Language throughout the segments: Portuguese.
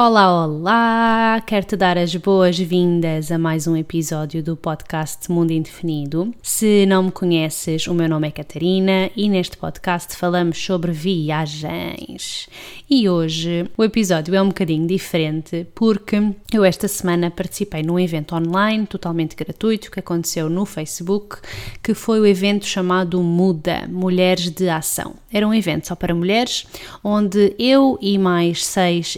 Olá, olá! Quero-te dar as boas-vindas a mais um episódio do podcast Mundo Indefinido. Se não me conheces, o meu nome é Catarina e neste podcast falamos sobre viagens. E hoje o episódio é um bocadinho diferente porque eu esta semana participei num evento online totalmente gratuito que aconteceu no Facebook, que foi o evento chamado Muda Mulheres de Ação. Era um evento só para mulheres, onde eu e mais seis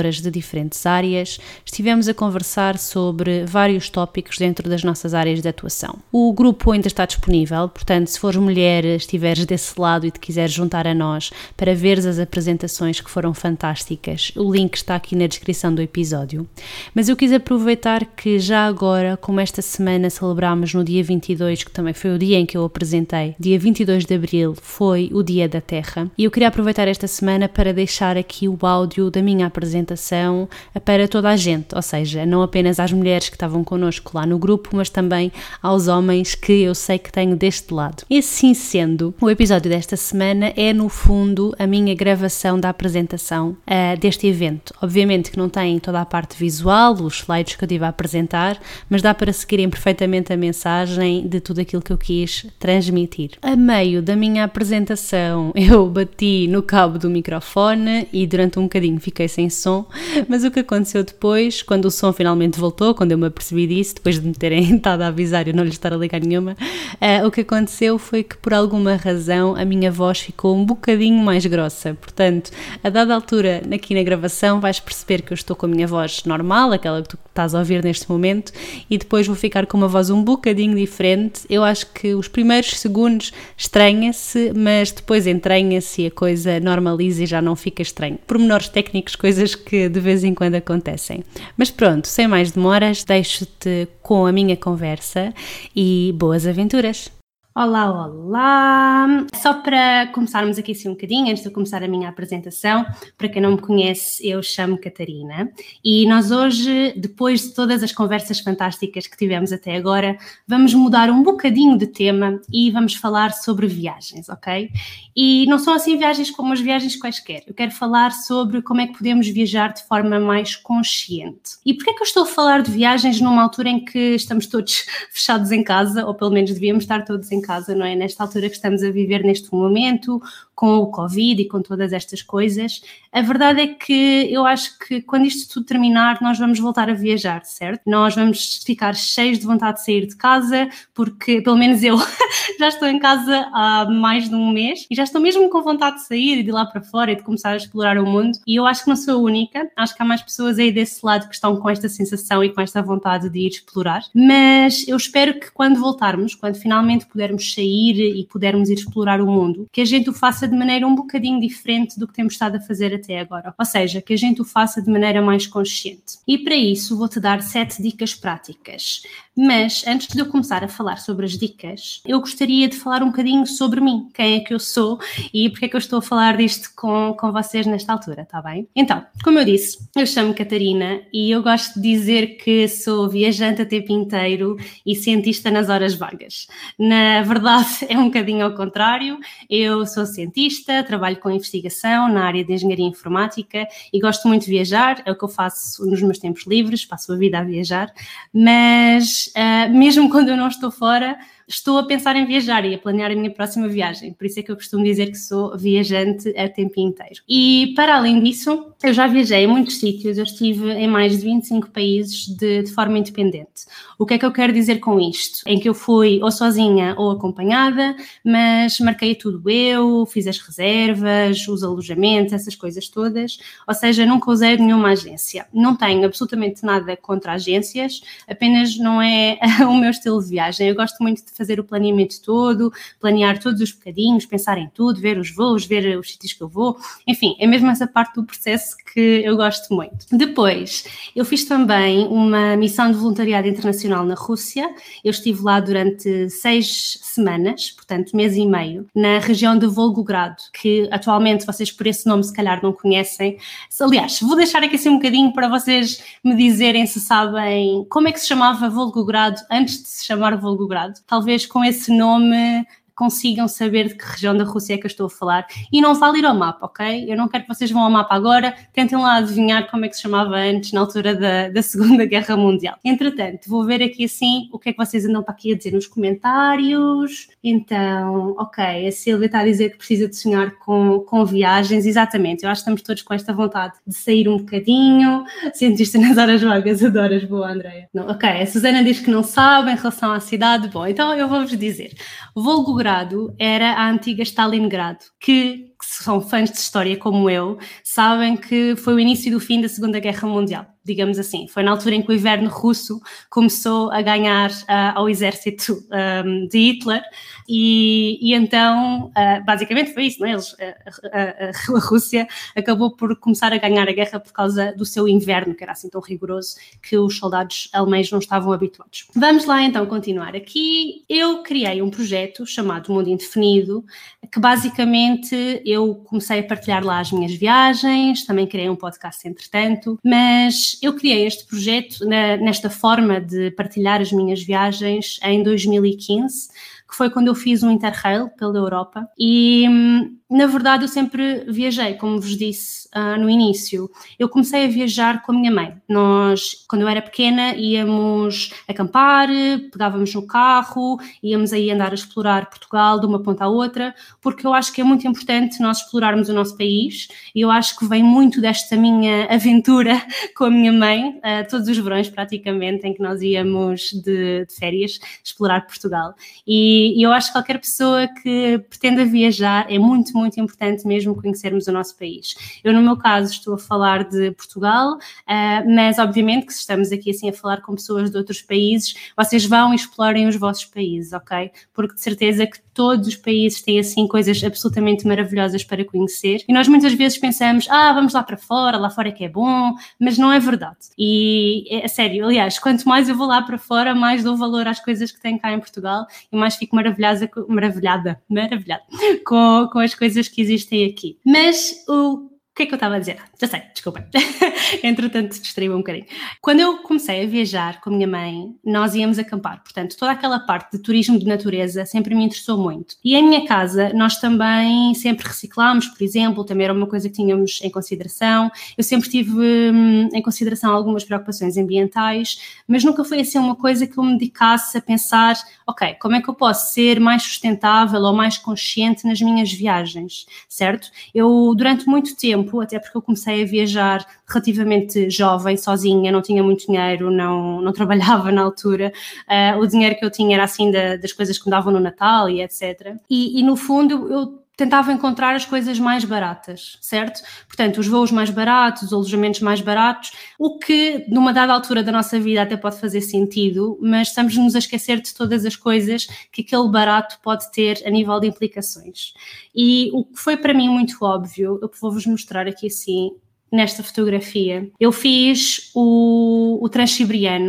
empreendedores de diferentes áreas, estivemos a conversar sobre vários tópicos dentro das nossas áreas de atuação. O grupo ainda está disponível, portanto, se fores mulher, estiveres desse lado e te quiseres juntar a nós para veres as apresentações que foram fantásticas, o link está aqui na descrição do episódio. Mas eu quis aproveitar que já agora, como esta semana celebramos no dia 22, que também foi o dia em que eu apresentei, dia 22 de abril foi o Dia da Terra, e eu queria aproveitar esta semana para deixar aqui o áudio da minha apresentação apresentação para toda a gente, ou seja, não apenas às mulheres que estavam connosco lá no grupo, mas também aos homens que eu sei que tenho deste lado. E assim sendo, o episódio desta semana é no fundo a minha gravação da apresentação uh, deste evento. Obviamente que não tem toda a parte visual, os slides que eu tive a apresentar, mas dá para seguirem perfeitamente a mensagem de tudo aquilo que eu quis transmitir. A meio da minha apresentação, eu bati no cabo do microfone e durante um bocadinho fiquei sem som mas o que aconteceu depois, quando o som finalmente voltou, quando eu me apercebi disso, depois de me terem estado a avisar e não lhe estar a ligar nenhuma, uh, o que aconteceu foi que por alguma razão a minha voz ficou um bocadinho mais grossa. Portanto, a dada altura, aqui na gravação, vais perceber que eu estou com a minha voz normal, aquela que tu estás a ouvir neste momento, e depois vou ficar com uma voz um bocadinho diferente. Eu acho que os primeiros segundos estranha-se, mas depois entranha-se e a coisa normaliza e já não fica estranho. Pormenores técnicos, coisas que que de vez em quando acontecem. Mas pronto, sem mais demoras, deixo-te com a minha conversa e boas aventuras! Olá, olá! Só para começarmos aqui assim um bocadinho, antes de começar a minha apresentação, para quem não me conhece, eu chamo Catarina e nós hoje, depois de todas as conversas fantásticas que tivemos até agora, vamos mudar um bocadinho de tema e vamos falar sobre viagens, ok? E não são assim viagens como as viagens quaisquer. Eu quero falar sobre como é que podemos viajar de forma mais consciente. E porquê é que eu estou a falar de viagens numa altura em que estamos todos fechados em casa, ou pelo menos devíamos estar todos em em casa, não é? Nesta altura que estamos a viver neste momento, com o Covid e com todas estas coisas, a verdade é que eu acho que quando isto tudo terminar, nós vamos voltar a viajar, certo? Nós vamos ficar cheios de vontade de sair de casa, porque pelo menos eu já estou em casa há mais de um mês e já estou mesmo com vontade de sair e de ir lá para fora e de começar a explorar o mundo. E eu acho que não sou a única, acho que há mais pessoas aí desse lado que estão com esta sensação e com esta vontade de ir explorar. Mas eu espero que quando voltarmos, quando finalmente pudermos sair e pudermos ir explorar o mundo, que a gente o faça de maneira um bocadinho diferente do que temos estado a fazer até agora. Ou seja, que a gente o faça de maneira mais consciente. E para isso vou-te dar sete dicas práticas. Mas antes de eu começar a falar sobre as dicas, eu gostaria de falar um bocadinho sobre mim, quem é que eu sou e porque é que eu estou a falar disto com, com vocês nesta altura, tá bem? Então, como eu disse, eu chamo Catarina e eu gosto de dizer que sou viajante a tempo inteiro e cientista nas horas vagas. Na verdade, é um bocadinho ao contrário. Eu sou cientista, trabalho com investigação na área de engenharia informática e gosto muito de viajar, é o que eu faço nos meus tempos livres, passo a vida a viajar, mas uh, mesmo quando eu não estou fora, estou a pensar em viajar e a planear a minha próxima viagem. Por isso é que eu costumo dizer que sou viajante a tempo inteiro. E para além disso, eu já viajei em muitos sítios, eu estive em mais de 25 países de, de forma independente. O que é que eu quero dizer com isto? Em que eu fui ou sozinha ou acompanhada, mas marquei tudo eu, fiz as reservas, os alojamentos, essas coisas todas. Ou seja, nunca usei nenhuma agência. Não tenho absolutamente nada contra agências, apenas não é o meu estilo de viagem. Eu gosto muito de fazer o planeamento todo, planear todos os bocadinhos, pensar em tudo, ver os voos, ver os sítios que eu vou, enfim, é mesmo essa parte do processo que eu gosto muito. Depois, eu fiz também uma missão de voluntariado internacional na Rússia, eu estive lá durante seis semanas, portanto, mês e meio, na região de Volgogrado, que atualmente vocês por esse nome se calhar não conhecem. Aliás, vou deixar aqui assim um bocadinho para vocês me dizerem se sabem como é que se chamava Volgogrado antes de se chamar Volgogrado. Talvez com esse nome consigam saber de que região da Rússia é que eu estou a falar. E não vale ir ao mapa, ok? Eu não quero que vocês vão ao mapa agora, tentem lá adivinhar como é que se chamava antes, na altura da, da Segunda Guerra Mundial. Entretanto, vou ver aqui assim o que é que vocês andam para aqui a dizer nos comentários. Então, ok, a Silvia está a dizer que precisa de sonhar com, com viagens, exatamente. Eu acho que estamos todos com esta vontade de sair um bocadinho. Cientista nas horas vagas, adoras, boa, Andréia. Ok, a Susana diz que não sabe em relação à cidade. Bom, então eu vou-vos dizer. Volgogrado era a antiga Stalingrado, que que são fãs de história como eu, sabem que foi o início do fim da Segunda Guerra Mundial, digamos assim. Foi na altura em que o inverno russo começou a ganhar uh, ao exército um, de Hitler, e, e então, uh, basicamente foi isso, não é? Eles, a, Rússia acabou por começar a ganhar a guerra por causa do seu inverno, que era assim tão rigoroso que os soldados alemães não estavam habituados. Vamos lá então continuar. Aqui eu criei um projeto chamado Mundo Indefinido, que basicamente eu comecei a partilhar lá as minhas viagens, também criei um podcast entretanto, mas eu criei este projeto na, nesta forma de partilhar as minhas viagens em 2015 que foi quando eu fiz um Interrail pela Europa e hum, na verdade, eu sempre viajei, como vos disse uh, no início. Eu comecei a viajar com a minha mãe. Nós, quando eu era pequena, íamos acampar, pegávamos no carro, íamos aí andar a explorar Portugal de uma ponta à outra, porque eu acho que é muito importante nós explorarmos o nosso país e eu acho que vem muito desta minha aventura com a minha mãe, uh, todos os verões praticamente, em que nós íamos de, de férias explorar Portugal. E, e eu acho que qualquer pessoa que pretenda viajar é muito, muito importante mesmo conhecermos o nosso país. Eu, no meu caso, estou a falar de Portugal, uh, mas obviamente que se estamos aqui assim a falar com pessoas de outros países, vocês vão e explorem os vossos países, ok? Porque de certeza que todos os países têm assim coisas absolutamente maravilhosas para conhecer e nós muitas vezes pensamos, ah, vamos lá para fora, lá fora é que é bom, mas não é verdade. E é sério, aliás, quanto mais eu vou lá para fora, mais dou valor às coisas que tem cá em Portugal e mais fico maravilhada, maravilhada, maravilhada com, com as coisas que existem aqui. Mas o que é que eu estava a dizer? Já sei, desculpa. Entretanto, distraí-me um bocadinho. Quando eu comecei a viajar com a minha mãe, nós íamos acampar. Portanto, toda aquela parte de turismo de natureza sempre me interessou muito. E em minha casa, nós também sempre reciclámos, por exemplo, também era uma coisa que tínhamos em consideração. Eu sempre tive hum, em consideração algumas preocupações ambientais, mas nunca foi assim uma coisa que eu me dedicasse a pensar, ok, como é que eu posso ser mais sustentável ou mais consciente nas minhas viagens, certo? Eu, durante muito tempo, até porque eu comecei a viajar relativamente jovem, sozinha, não tinha muito dinheiro, não, não trabalhava na altura. Uh, o dinheiro que eu tinha era assim da, das coisas que me davam no Natal e etc. E, e no fundo eu tentava encontrar as coisas mais baratas, certo? Portanto, os voos mais baratos, os alojamentos mais baratos, o que numa dada altura da nossa vida até pode fazer sentido, mas estamos-nos a esquecer de todas as coisas que aquele barato pode ter a nível de implicações. E o que foi para mim muito óbvio, eu vou-vos mostrar aqui assim, nesta fotografia. Eu fiz o, o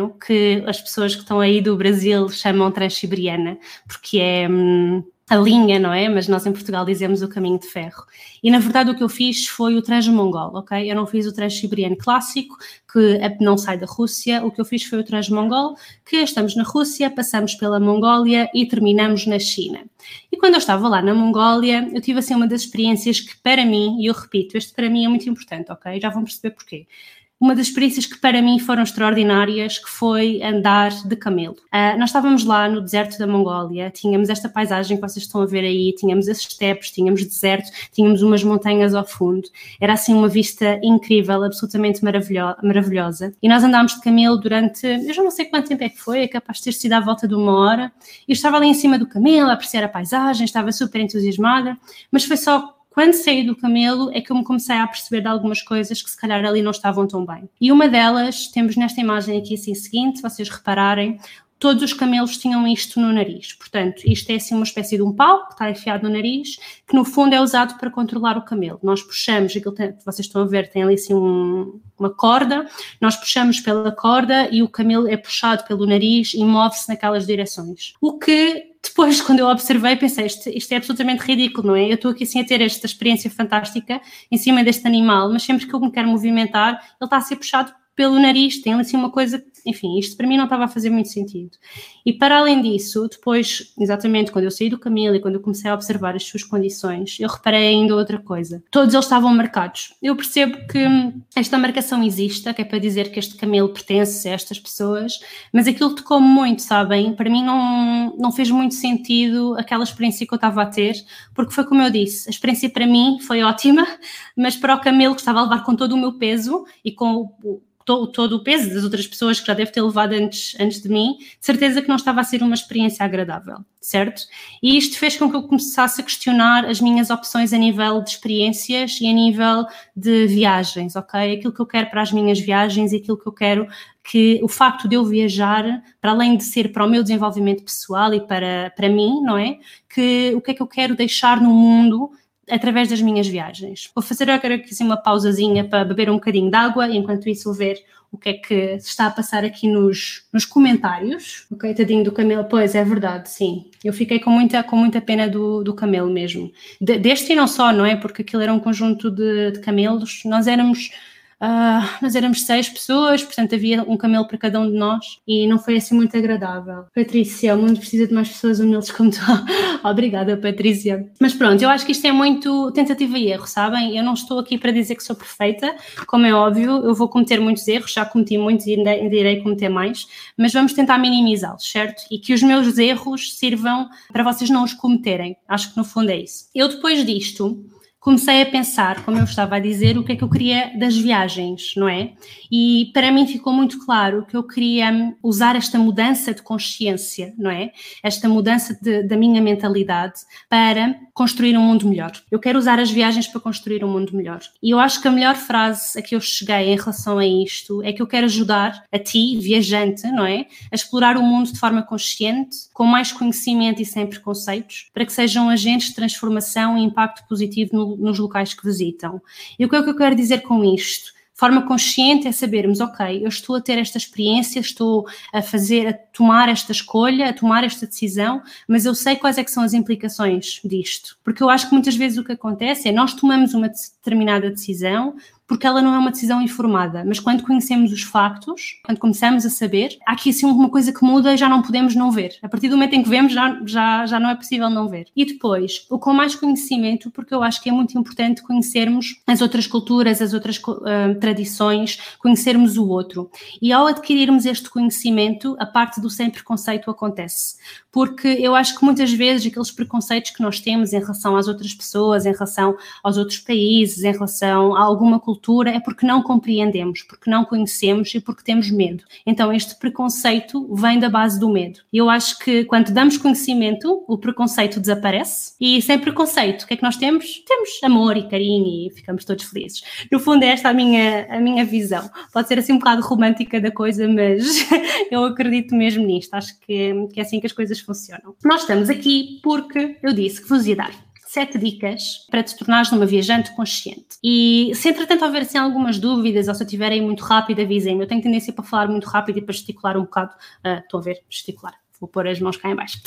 que as pessoas que estão aí do Brasil chamam transiberiana, porque é. Hum, a linha, não é? Mas nós em Portugal dizemos o caminho de ferro. E na verdade o que eu fiz foi o transmongol, ok? Eu não fiz o transsiberiano clássico, que não sai da Rússia. O que eu fiz foi o transmongol, que estamos na Rússia, passamos pela Mongólia e terminamos na China. E quando eu estava lá na Mongólia, eu tive assim uma das experiências que para mim, e eu repito, este para mim é muito importante, ok? Já vão perceber porquê uma das experiências que para mim foram extraordinárias, que foi andar de camelo. Uh, nós estávamos lá no deserto da Mongólia, tínhamos esta paisagem que vocês estão a ver aí, tínhamos esses estepes, tínhamos deserto, tínhamos umas montanhas ao fundo. Era assim uma vista incrível, absolutamente maravilho maravilhosa. E nós andámos de camelo durante, eu já não sei quanto tempo é que foi, é capaz de ter sido à volta de uma hora. Eu estava ali em cima do camelo a apreciar a paisagem, estava super entusiasmada, mas foi só quando saí do camelo é que eu me comecei a perceber de algumas coisas que se calhar ali não estavam tão bem. E uma delas, temos nesta imagem aqui assim seguinte, se vocês repararem, todos os camelos tinham isto no nariz. Portanto, isto é assim uma espécie de um pau que está enfiado no nariz, que no fundo é usado para controlar o camelo. Nós puxamos, aquilo que vocês estão a ver, tem ali assim um, uma corda, nós puxamos pela corda e o camelo é puxado pelo nariz e move-se naquelas direções. O que depois, quando eu observei, pensei, isto, isto, é absolutamente ridículo, não é? Eu estou aqui assim a ter esta experiência fantástica em cima deste animal, mas sempre que eu me quero movimentar, ele está a ser puxado pelo nariz, tem assim uma coisa, enfim, isto para mim não estava a fazer muito sentido. E para além disso, depois, exatamente quando eu saí do Camilo e quando eu comecei a observar as suas condições, eu reparei ainda outra coisa. Todos eles estavam marcados. Eu percebo que esta marcação existe, que é para dizer que este Camilo pertence a estas pessoas, mas aquilo tocou-me muito, sabem? Para mim não, não fez muito sentido aquela experiência que eu estava a ter, porque foi como eu disse, a experiência para mim foi ótima, mas para o Camilo que estava a levar com todo o meu peso e com o todo, todo o peso das outras pessoas que já deve ter levado antes, antes de mim, de certeza que não estava a ser uma experiência agradável, certo? E isto fez com que eu começasse a questionar as minhas opções a nível de experiências e a nível de viagens, ok? Aquilo que eu quero para as minhas viagens e aquilo que eu quero que o facto de eu viajar, para além de ser para o meu desenvolvimento pessoal e para, para mim, não é? Que o que é que eu quero deixar no mundo através das minhas viagens. Vou fazer agora aqui assim, uma pausazinha para beber um bocadinho de água, enquanto isso ver o que é que se está a passar aqui nos, nos comentários. O coitadinho do camelo, pois é verdade, sim. Eu fiquei com muita, com muita pena do, do camelo mesmo. De, deste e não só, não é? Porque aquilo era um conjunto de, de camelos. Nós éramos Nós éramos seis pessoas, portanto havia um camelo para cada um de nós e não foi assim muito agradável. Patrícia, o mundo precisa de mais pessoas humildes como tu. Obrigada, Patrícia. Mas pronto, eu acho que isto é muito tentativa e erro, sabem? Eu não estou aqui para dizer que sou perfeita, como é óbvio, eu vou cometer muitos erros, já cometi muitos e ainda irei cometer mais, mas vamos tentar minimizá-los, certo? E que os meus erros sirvam para vocês não os cometerem. Acho que no fundo é isso. Eu depois disto comecei a pensar, como eu estava a dizer, o que é que eu queria das viagens, não é? E para mim ficou muito claro que eu queria usar esta mudança de consciência, não é? Esta mudança de, da minha mentalidade para construir um mundo melhor. Eu quero usar as viagens para construir um mundo melhor. E eu acho que a melhor frase a que eu cheguei em relação a isto é que eu quero ajudar a ti, viajante, não é? A explorar o mundo de forma consciente, com mais conhecimento e sem preconceitos, para que sejam agentes de transformação e impacto positivo no nos locais que visitam. E o que é que eu quero dizer com isto? Forma consciente é sabermos, ok, eu estou a ter esta experiência, estou a fazer, a tomar esta escolha, a tomar esta decisão, mas eu sei quais é que são as implicações disto. Porque eu acho que muitas vezes o que acontece é nós tomamos uma determinada decisão, porque ela não é uma decisão informada. Mas quando conhecemos os factos, quando começamos a saber, há aqui assim uma coisa que muda e já não podemos não ver. A partir do momento em que vemos, já, já, já não é possível não ver. E depois, o com mais conhecimento, porque eu acho que é muito importante conhecermos as outras culturas, as outras uh, tradições, conhecermos o outro. E ao adquirirmos este conhecimento, a parte do sem preconceito acontece. Porque eu acho que muitas vezes aqueles preconceitos que nós temos em relação às outras pessoas, em relação aos outros países, em relação a alguma cultura, cultura é porque não compreendemos, porque não conhecemos e porque temos medo. Então, este preconceito vem da base do medo. Eu acho que quando damos conhecimento, o preconceito desaparece e sem preconceito, o que é que nós temos? Temos amor e carinho e ficamos todos felizes. No fundo, é esta a minha, a minha visão. Pode ser assim um bocado romântica da coisa, mas eu acredito mesmo nisto. Acho que, que é assim que as coisas funcionam. Nós estamos aqui porque eu disse que vos ia dar sete dicas para te tornares uma viajante consciente. E se entretanto houver assim, algumas dúvidas ou se eu tiverem muito rápido, avisem-me. Eu tenho tendência para falar muito rápido e para gesticular um bocado. Uh, estou a ver, gesticular vou pôr as mãos cá em baixo.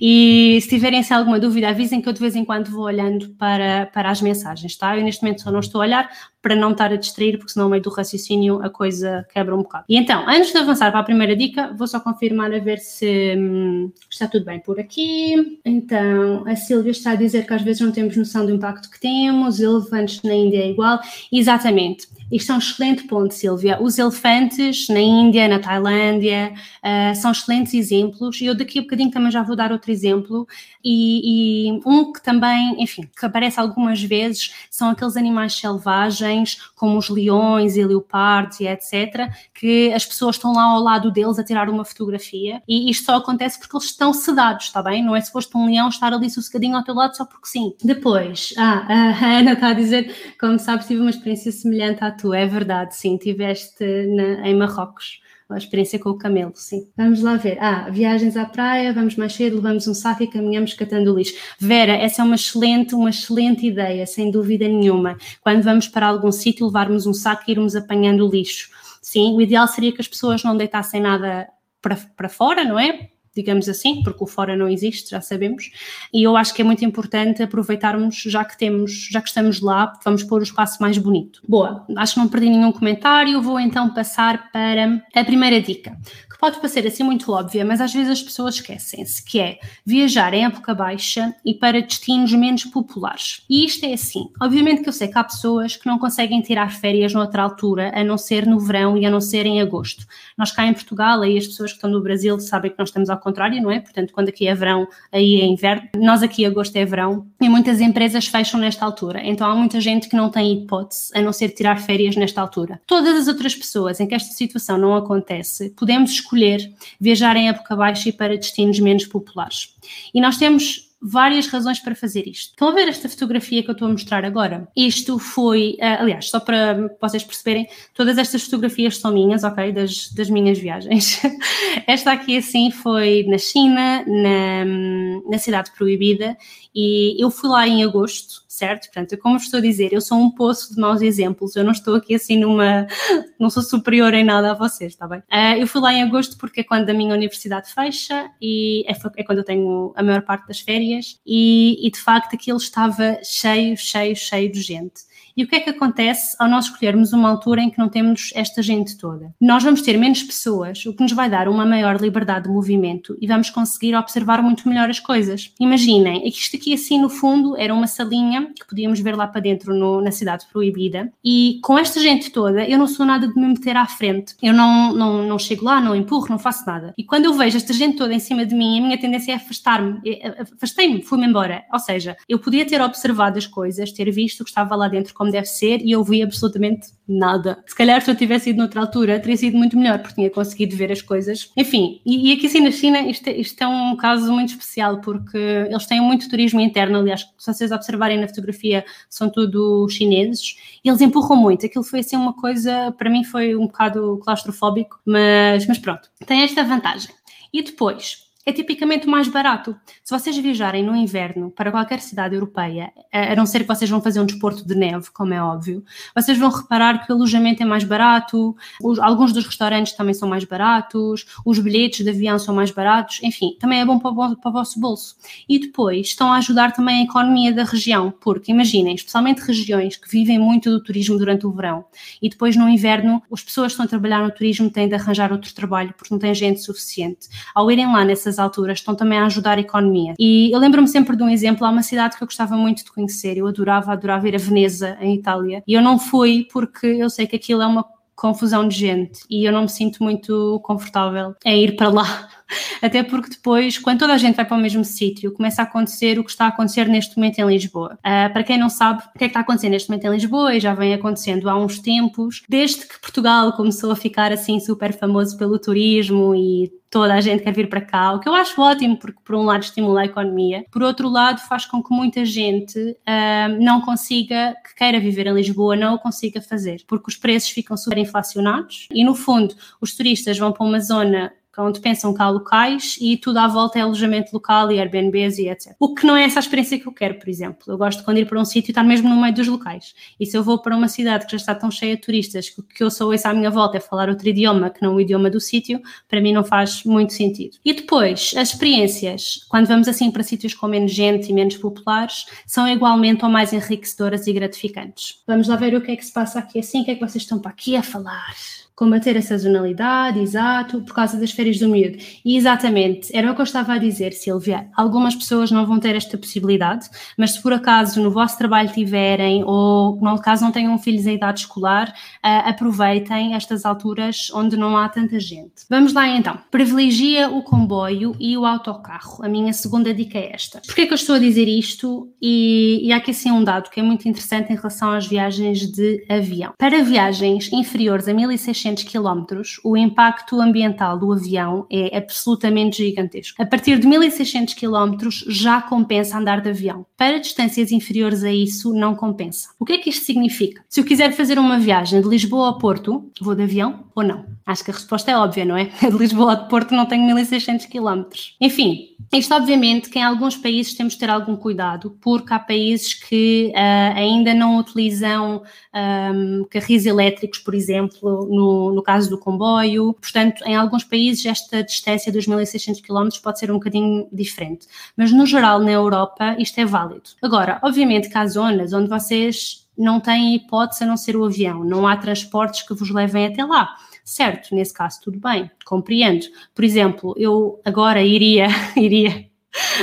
E se tiverem assim, alguma dúvida, avisem que eu de vez em quando vou olhando para, para as mensagens, tá? Eu neste momento só não estou a olhar para não estar a distrair, porque senão no meio do raciocínio a coisa quebra um bocado. E então, antes de avançar para a primeira dica, vou só confirmar a ver se hum, está tudo bem por aqui. Então, a Silvia está a dizer que às vezes não temos noção do impacto que temos, elefantes na Índia é igual. Exatamente. Isto é um excelente ponto, Silvia. Os elefantes na Índia, na Tailândia, uh, são excelentes exemplos. E eu daqui a bocadinho também já vou dar outro exemplo. E, e, um que também, enfim, que aparece algumas vezes, são aqueles animais selvagens, como os leões e leopardos e etc., que as pessoas estão lá ao lado deles a tirar uma fotografia. E isto só acontece porque eles estão sedados, está bem? Não é suposto um leão estar ali sossegadinho ao teu lado só porque sim. Depois, ah, a Ana está a dizer, como sabes, tive uma experiência semelhante à tu, é verdade, sim, tiveste na, em Marrocos. a experiência com o camelo, sim. Vamos lá ver. Ah, viagens à praia, vamos mais cedo, levamos um saco e caminhamos catando lixo. Vera, essa é uma excelente, uma excelente ideia, sem dúvida nenhuma. Quando vamos para algum sítio, levarmos um saco e irmos apanhando lixo. Sim, o ideal seria que as pessoas não deitassem nada para, para fora, não é? Digamos assim, porque o fora não existe, já sabemos, e eu acho que é muito importante aproveitarmos, já que temos, já que estamos lá, vamos pôr o espaço mais bonito. Boa, acho que não perdi nenhum comentário, vou então passar para a primeira dica, que pode parecer assim muito óbvia, mas às vezes as pessoas esquecem-se, que é viajar em época baixa e para destinos menos populares. E isto é assim, obviamente que eu sei que há pessoas que não conseguem tirar férias noutra altura, a não ser no verão e a não ser em agosto. Nós cá em Portugal, aí as pessoas que estão no Brasil sabem que nós estamos ao contrário, não é? Portanto, quando aqui é verão, aí é inverno. Nós aqui agosto é verão e muitas empresas fecham nesta altura. Então há muita gente que não tem hipótese a não ser tirar férias nesta altura. Todas as outras pessoas em que esta situação não acontece, podemos escolher viajar em época baixa e para destinos menos populares. E nós temos várias razões para fazer isto. Estão a ver esta fotografia que eu estou a mostrar agora? Isto foi, uh, aliás, só para vocês perceberem, todas estas fotografias são minhas, ok? Das, das minhas viagens. esta aqui, assim, foi na China, na, na Cidade Proibida, e eu fui lá em agosto, certo? Portanto, como estou a dizer, eu sou um poço de maus exemplos, eu não estou aqui assim numa. não sou superior em nada a vocês, está bem? Uh, eu fui lá em agosto porque é quando a minha universidade fecha e é, é quando eu tenho a maior parte das férias e, e de facto aquilo estava cheio, cheio, cheio de gente. E o que é que acontece ao nós escolhermos uma altura em que não temos esta gente toda? Nós vamos ter menos pessoas, o que nos vai dar uma maior liberdade de movimento e vamos conseguir observar muito melhor as coisas. Imaginem, isto aqui assim no fundo era uma salinha que podíamos ver lá para dentro no, na cidade proibida e com esta gente toda eu não sou nada de me meter à frente. Eu não, não, não chego lá, não empurro, não faço nada. E quando eu vejo esta gente toda em cima de mim, a minha tendência é afastar-me. Afastei-me, fui-me embora. Ou seja, eu podia ter observado as coisas, ter visto o que estava lá dentro como como deve ser e eu vi absolutamente nada. Se calhar se eu tivesse ido noutra altura teria sido muito melhor, porque tinha conseguido ver as coisas. Enfim, e, e aqui sim na China isto, é, isto, é um caso muito especial, porque eles têm muito turismo interno, aliás, se vocês observarem na fotografia, são tudo chineses, e eles empurram muito. Aquilo foi assim uma coisa, para mim foi um bocado claustrofóbico, mas, mas pronto, tem esta vantagem. E depois, é tipicamente mais barato. Se vocês viajarem no inverno para qualquer cidade europeia, a não ser que vocês vão fazer um desporto de neve, como é óbvio, vocês vão reparar que o alojamento é mais barato, os, alguns dos restaurantes também são mais baratos, os bilhetes de avião são mais baratos, enfim, também é bom para o, para o vosso bolso. E depois estão a ajudar também a economia da região, porque imaginem, especialmente regiões que vivem muito do turismo durante o verão e depois no inverno as pessoas que estão a trabalhar no turismo têm de arranjar outro trabalho porque não têm gente suficiente. Ao irem lá nessas alturas estão também a ajudar a economia. E eu lembro-me sempre de um exemplo, há uma cidade que eu gostava muito de conhecer, eu adorava, adorava ir a Veneza, em Itália, e eu não fui porque eu sei que aquilo é uma confusão de gente e eu não me sinto muito confortável em ir para lá. Até porque depois, quando toda a gente vai para o mesmo sítio, começa a acontecer o que está a acontecer neste momento em Lisboa. Uh, para quem não sabe o que é que está a acontecer neste momento em Lisboa, e já vem acontecendo há uns tempos, desde que Portugal começou a ficar assim super famoso pelo turismo e toda a gente quer vir para cá, o que eu acho ótimo, porque por um lado estimula a economia, por outro lado faz com que muita gente uh, não consiga, que queira viver em Lisboa, não o consiga fazer, porque os preços ficam super inflacionados e no fundo os turistas vão para uma zona onde pensam que há locais e tudo à volta é alojamento local e Airbnbs e etc. O que não é essa a experiência que eu quero, por exemplo. Eu gosto de quando ir para um sítio estar mesmo no meio dos locais. E se eu vou para uma cidade que já está tão cheia de turistas que o que eu sou ouço à minha volta é falar outro idioma que não o idioma do sítio, para mim não faz muito sentido. E depois, as experiências, quando vamos assim para sítios com menos gente e menos populares, são igualmente ou mais enriquecedoras e gratificantes. Vamos lá ver o que é que se passa aqui assim, o que é que vocês estão para aqui a falar combater a sazonalidade, exato, por causa das férias do miúdo. E exatamente, era o que eu estava a dizer, Silvia. Algumas pessoas não vão ter esta possibilidade, mas se por acaso no vosso trabalho tiverem, ou no caso não tenham filhos em idade escolar, uh, aproveitem estas alturas onde não há tanta gente. Vamos lá então. Privilegia o comboio e o autocarro. A minha segunda dica é esta. Porquê é que eu estou a dizer isto? E, e há aqui assim um dado que é muito interessante em relação às viagens de avião. Para viagens inferiores a 1600 1.600 km, o impacto ambiental do avião é absolutamente gigantesco. A partir de 1.600 km já compensa andar de avião. Para distâncias inferiores a isso, não compensa. O que é que isto significa? Se eu quiser fazer uma viagem de Lisboa a Porto, vou de avião ou não? Acho que a resposta é óbvia, não é? De Lisboa a Porto não tenho 1.600 km. Enfim, isto obviamente que em alguns países temos de ter algum cuidado, porque há países que uh, ainda não utilizam um, carris elétricos, por exemplo, no, no caso do comboio. Portanto, em alguns países esta distância dos 1.600 km pode ser um bocadinho diferente. Mas, no geral, na Europa, isto é válido. Agora, obviamente que há zonas onde vocês não têm hipótese a não ser o avião, não há transportes que vos levem até lá. Certo, nesse caso tudo bem, compreendo. Por exemplo, eu agora iria, iria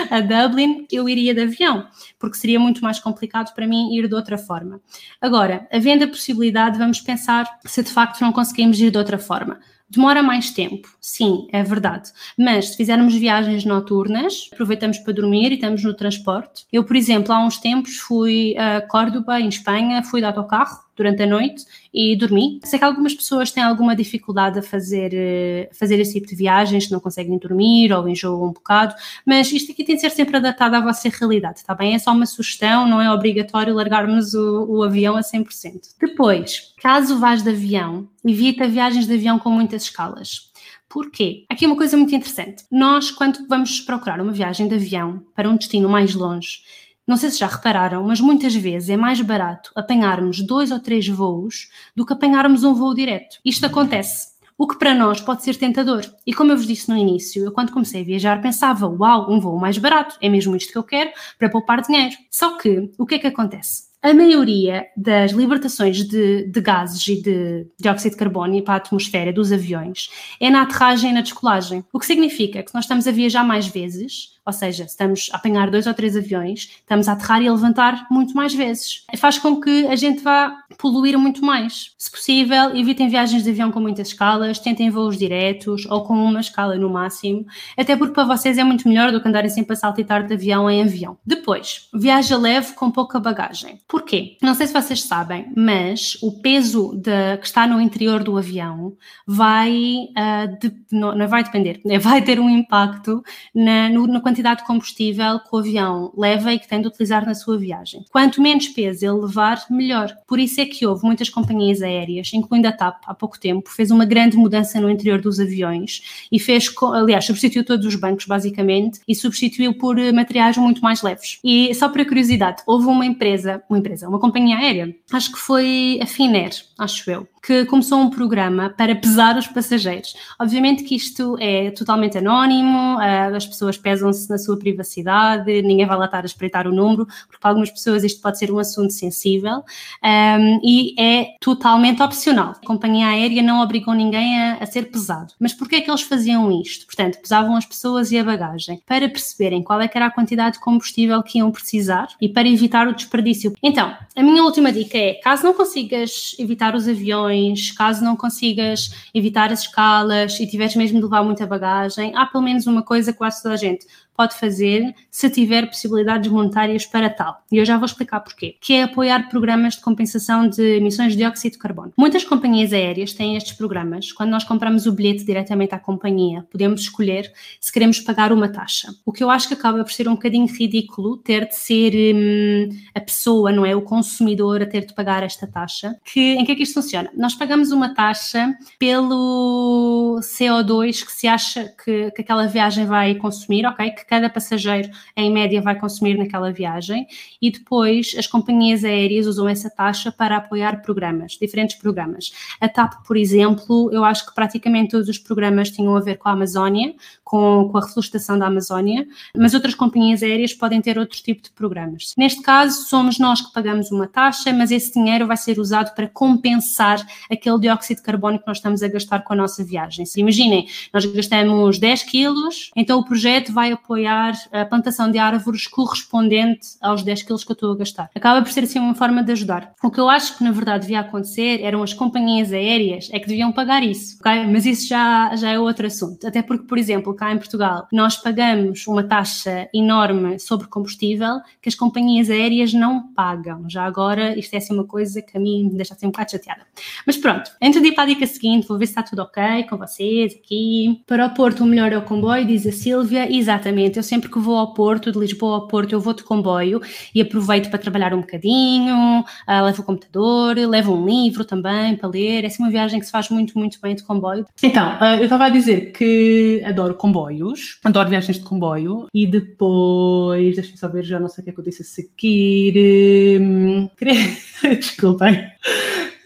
a Dublin, eu iria de avião, porque seria muito mais complicado para mim ir de outra forma. Agora, havendo a possibilidade, vamos pensar se de facto não conseguimos ir de outra forma. Demora mais tempo, sim, é verdade. Mas se fizermos viagens noturnas, aproveitamos para dormir e estamos no transporte. Eu, por exemplo, há uns tempos fui a Córdoba, em Espanha, fui de autocarro durante a noite e dormi. Sei que algumas pessoas têm alguma dificuldade a fazer, eh, fazer esse tipo de viagens, não conseguem dormir ou enjoam um bocado, mas isto aqui tem de ser sempre adaptado à vossa realidade, está bem? É só uma sugestão, não é obrigatório largarmos o, o avião a 100%. Depois, caso vás de avião, evita viagens de avião com muitas escalas. Porquê? Aqui é uma coisa muito interessante. Nós, quando vamos procurar uma viagem de avião para um destino mais longe, não sei se já repararam, mas muitas vezes é mais barato apanharmos dois ou três voos do que apanharmos um voo direto. Isto acontece. O que para nós pode ser tentador. E como eu vos disse no início, eu quando comecei a viajar pensava, uau, um voo mais barato, é mesmo isto que eu quero para poupar dinheiro. Só que, o que é que acontece? a maioria das libertações de, de, gases e de dióxido de carbono para a atmosfera dos aviões é na aterragem e na descolagem. O que significa que nós estamos a viajar mais vezes ou seja, estamos a apanhar dois ou três aviões, estamos a aterrar e a levantar muito mais vezes. Faz com que a gente vá poluir muito mais. Se possível, evitem viagens de avião com muitas escalas, tentem voos diretos ou com uma escala no máximo, até porque para vocês é muito melhor do que andarem sempre a saltitar de avião em avião. Depois, viaja leve com pouca bagagem. Porquê? Não sei se vocês sabem, mas o peso de, que está no interior do avião vai, uh, de, não, não, vai depender, vai ter um impacto na, no, na quantidade quantidade de combustível que o avião leva e que tem de utilizar na sua viagem. Quanto menos peso ele levar, melhor. Por isso é que houve muitas companhias aéreas, incluindo a TAP, há pouco tempo, fez uma grande mudança no interior dos aviões e fez, aliás, substituiu todos os bancos, basicamente, e substituiu por eh, materiais muito mais leves. E só para curiosidade, houve uma empresa, uma empresa, uma companhia aérea, acho que foi a Finnair, acho eu, que começou um programa para pesar os passageiros. Obviamente que isto é totalmente anónimo, eh, as pessoas pesam-se na sua privacidade, ninguém vai lá estar a espreitar o número, porque para algumas pessoas isto pode ser um assunto sensível um, e é totalmente opcional. A companhia aérea não obrigou ninguém a, a ser pesado. Mas porquê é que eles faziam isto? Portanto, pesavam as pessoas e a bagagem para perceberem qual é que era a quantidade de combustível que iam precisar e para evitar o desperdício. Então, a minha última dica é, caso não consigas evitar os aviões, caso não consigas evitar as escalas e tiveres mesmo de levar muita bagagem, há pelo menos uma coisa que quase toda a gente pode fazer se tiver possibilidades monetárias para tal. E eu já vou explicar porquê. Que é apoiar programas de compensação de emissões de dióxido de carbono. Muitas companhias aéreas têm estes programas. Quando nós compramos o bilhete diretamente à companhia, podemos escolher se queremos pagar uma taxa. O que eu acho que acaba por ser um bocadinho ridículo ter de ser hum, a pessoa, não é? O consumidor a ter de pagar esta taxa. Que, em que é que isto funciona? Nós pagamos uma taxa pelo CO2 que se acha que, que aquela viagem vai consumir, ok? Que cada passageiro, em média, vai consumir naquela viagem, e depois as companhias aéreas usam essa taxa para apoiar programas, diferentes programas. A TAP, por exemplo, eu acho que praticamente todos os programas tinham a ver com a Amazónia, com, com a reflorestação da Amazónia, mas outras companhias aéreas podem ter outro tipo de programas. Neste caso, somos nós que pagamos uma taxa, mas esse dinheiro vai ser usado para compensar aquele dióxido de carbono que nós estamos a gastar com a nossa viagem. Se imaginem, nós gastamos 10 quilos, então o projeto vai apoiar apoiar a plantação de árvores correspondente aos 10 quilos que eu estou a gastar. Acaba por ser assim uma forma de ajudar. O que eu acho que na verdade devia acontecer eram as companhias aéreas é que deviam pagar isso? Mas isso já, já é outro assunto. Até porque, por exemplo, cá em Portugal, nós pagamos uma taxa enorme sobre combustível que as companhias aéreas não pagam. Já agora, isto é assim uma coisa que a mim me deixa assim um bocado chateada. Mas pronto, antes de ir para a dica seguinte, vou ver se está tudo ok com vocês aqui. Para o Porto, o melhor é o comboio, diz a Silvia. Exatamente, eu sempre que vou ao Porto, de Lisboa ao Porto, eu vou de comboio e aproveito para trabalhar um bocadinho, uh, levo o computador, levo um livro também para ler. É assim uma viagem que se faz muito, muito bem de comboio. Então, uh, eu estava a dizer que adoro comboios, adoro viagens de comboio e depois, deixa-me só ver, já não sei o que é que eu disse a seguir. Hum, Desculpem.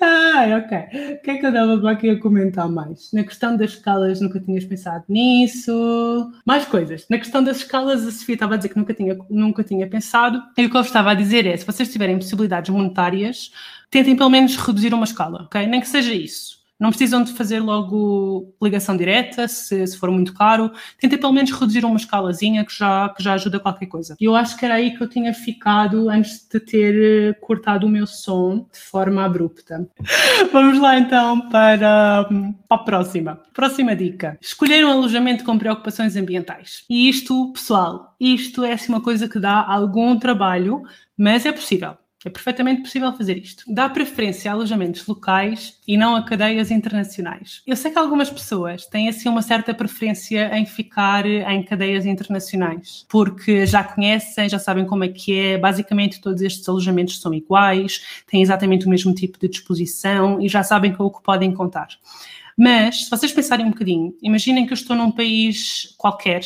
Ah, ok. O que é que eu dava para aqui a comentar mais? Na questão das escalas, nunca tinhas pensado nisso. Mais coisas. Na questão das escalas, a Sofia estava a dizer que nunca tinha, nunca tinha pensado. E o que eu estava a dizer é: se vocês tiverem possibilidades monetárias, tentem pelo menos reduzir uma escala, ok? Nem que seja isso. Não precisam de fazer logo ligação direta, se, se for muito caro. Tentem pelo menos reduzir uma escalazinha que já, que já ajuda qualquer coisa. E eu acho que era aí que eu tinha ficado antes de ter eh, cortado o meu som de forma abrupta. Vamos lá então para, para a próxima. Próxima dica. Escolher um alojamento com preocupações ambientais. E isto, pessoal, isto é assim uma coisa que dá algum trabalho, mas é possível. É perfeitamente possível fazer isto. Dá preferência a alojamentos locais e não a cadeias internacionais. Eu sei que algumas pessoas têm assim uma certa preferência em ficar em cadeias internacionais, porque já conhecem, já sabem como é que é. Basicamente, todos estes alojamentos são iguais, têm exatamente o mesmo tipo de disposição e já sabem com o que podem contar. Mas, se vocês pensarem um bocadinho, imaginem que eu estou num país qualquer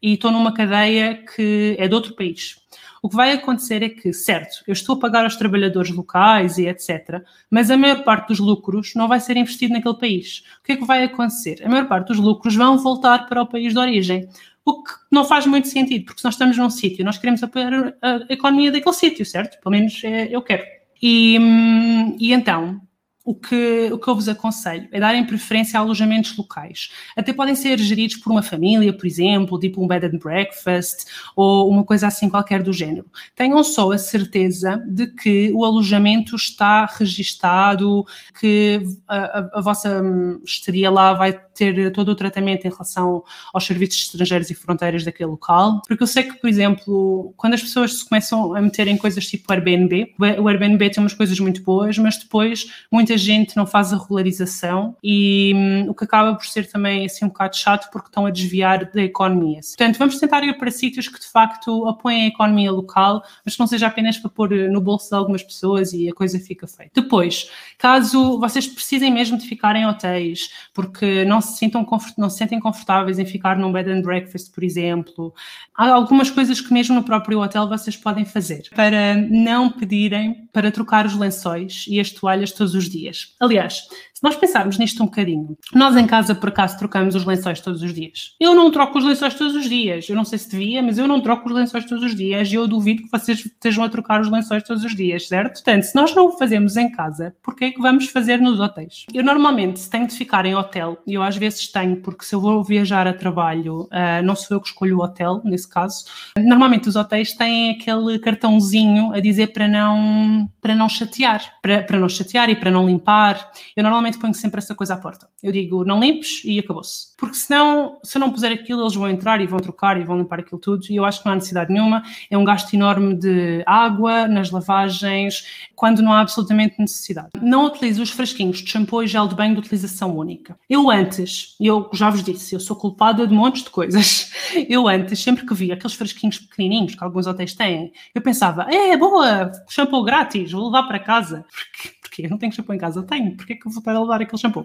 e estou numa cadeia que é de outro país o que vai acontecer é que, certo, eu estou a pagar aos trabalhadores locais e etc., mas a maior parte dos lucros não vai ser investido naquele país. O que é que vai acontecer? A maior parte dos lucros vão voltar para o país de origem. O que não faz muito sentido, porque se nós estamos num sítio, nós queremos apoiar a economia daquele sítio, certo? Pelo menos é, eu quero. E, hum, e então, o que, o que eu vos aconselho é darem preferência a alojamentos locais. Até podem ser geridos por uma família, por exemplo, tipo um bed and breakfast ou uma coisa assim qualquer do género. Tenham só a certeza de que o alojamento está registado, que a, a, a vossa estadia lá vai ter todo o tratamento em relação aos serviços estrangeiros e fronteiras daquele local. Porque eu sei que, por exemplo, quando as pessoas se começam a meter em coisas tipo Airbnb, o Airbnb tem umas coisas muito boas, mas depois muitas gente não faz a regularização e hum, o que acaba por ser também assim um bocado chato porque estão a desviar da economia. Portanto, vamos tentar ir para sítios que de facto apoiem a economia local, mas que não seja apenas para pôr no bolso de algumas pessoas e a coisa fica feita. Depois, caso vocês precisem mesmo de ficar em hotéis porque não se, sintam não se sentem confortáveis em ficar num bed and breakfast, por exemplo, há algumas coisas que mesmo no próprio hotel vocês podem fazer para não pedirem para trocar os lençóis e as toalhas todos os dias dias. Aliás, se nós pensarmos nisto um bocadinho, nós em casa por acaso trocamos os lençóis todos os dias. Eu não troco os lençóis todos os dias. Eu não sei se devia, mas eu não troco os lençóis todos os dias e eu duvido que vocês estejam a trocar os lençóis todos os dias, certo? Portanto, se nós não o fazemos em casa, por que é que vamos fazer nos hotéis? Eu normalmente, se tenho de ficar em hotel, e eu às vezes tenho, porque se eu vou viajar a trabalho, uh, não sou eu que escolho o hotel, nesse caso, normalmente os hotéis têm aquele cartãozinho a dizer para não, para não chatear, para, para não chatear e para não limpar. Eu normalmente normalmente ponho sempre essa coisa à porta. Eu digo, não limpes e acabou-se. Porque senão, se eu não puser aquilo, eles vão entrar e vão trocar e vão limpar aquilo tudo. E eu acho que não há necessidade nenhuma. É um gasto enorme de água nas lavagens, quando não há absolutamente necessidade. Não utilizo os frasquinhos de shampoo e gel de banho de utilização única. Eu antes, eu já vos disse, eu sou culpada de montes de coisas. Eu antes, sempre que via aqueles frasquinhos pequenininhos que alguns hotéis têm, eu pensava, é boa, shampoo grátis, vou levar para casa. Porque Porquê? Não tenho shampoo em casa? Tenho. Porquê que eu vou para levar aquele shampoo?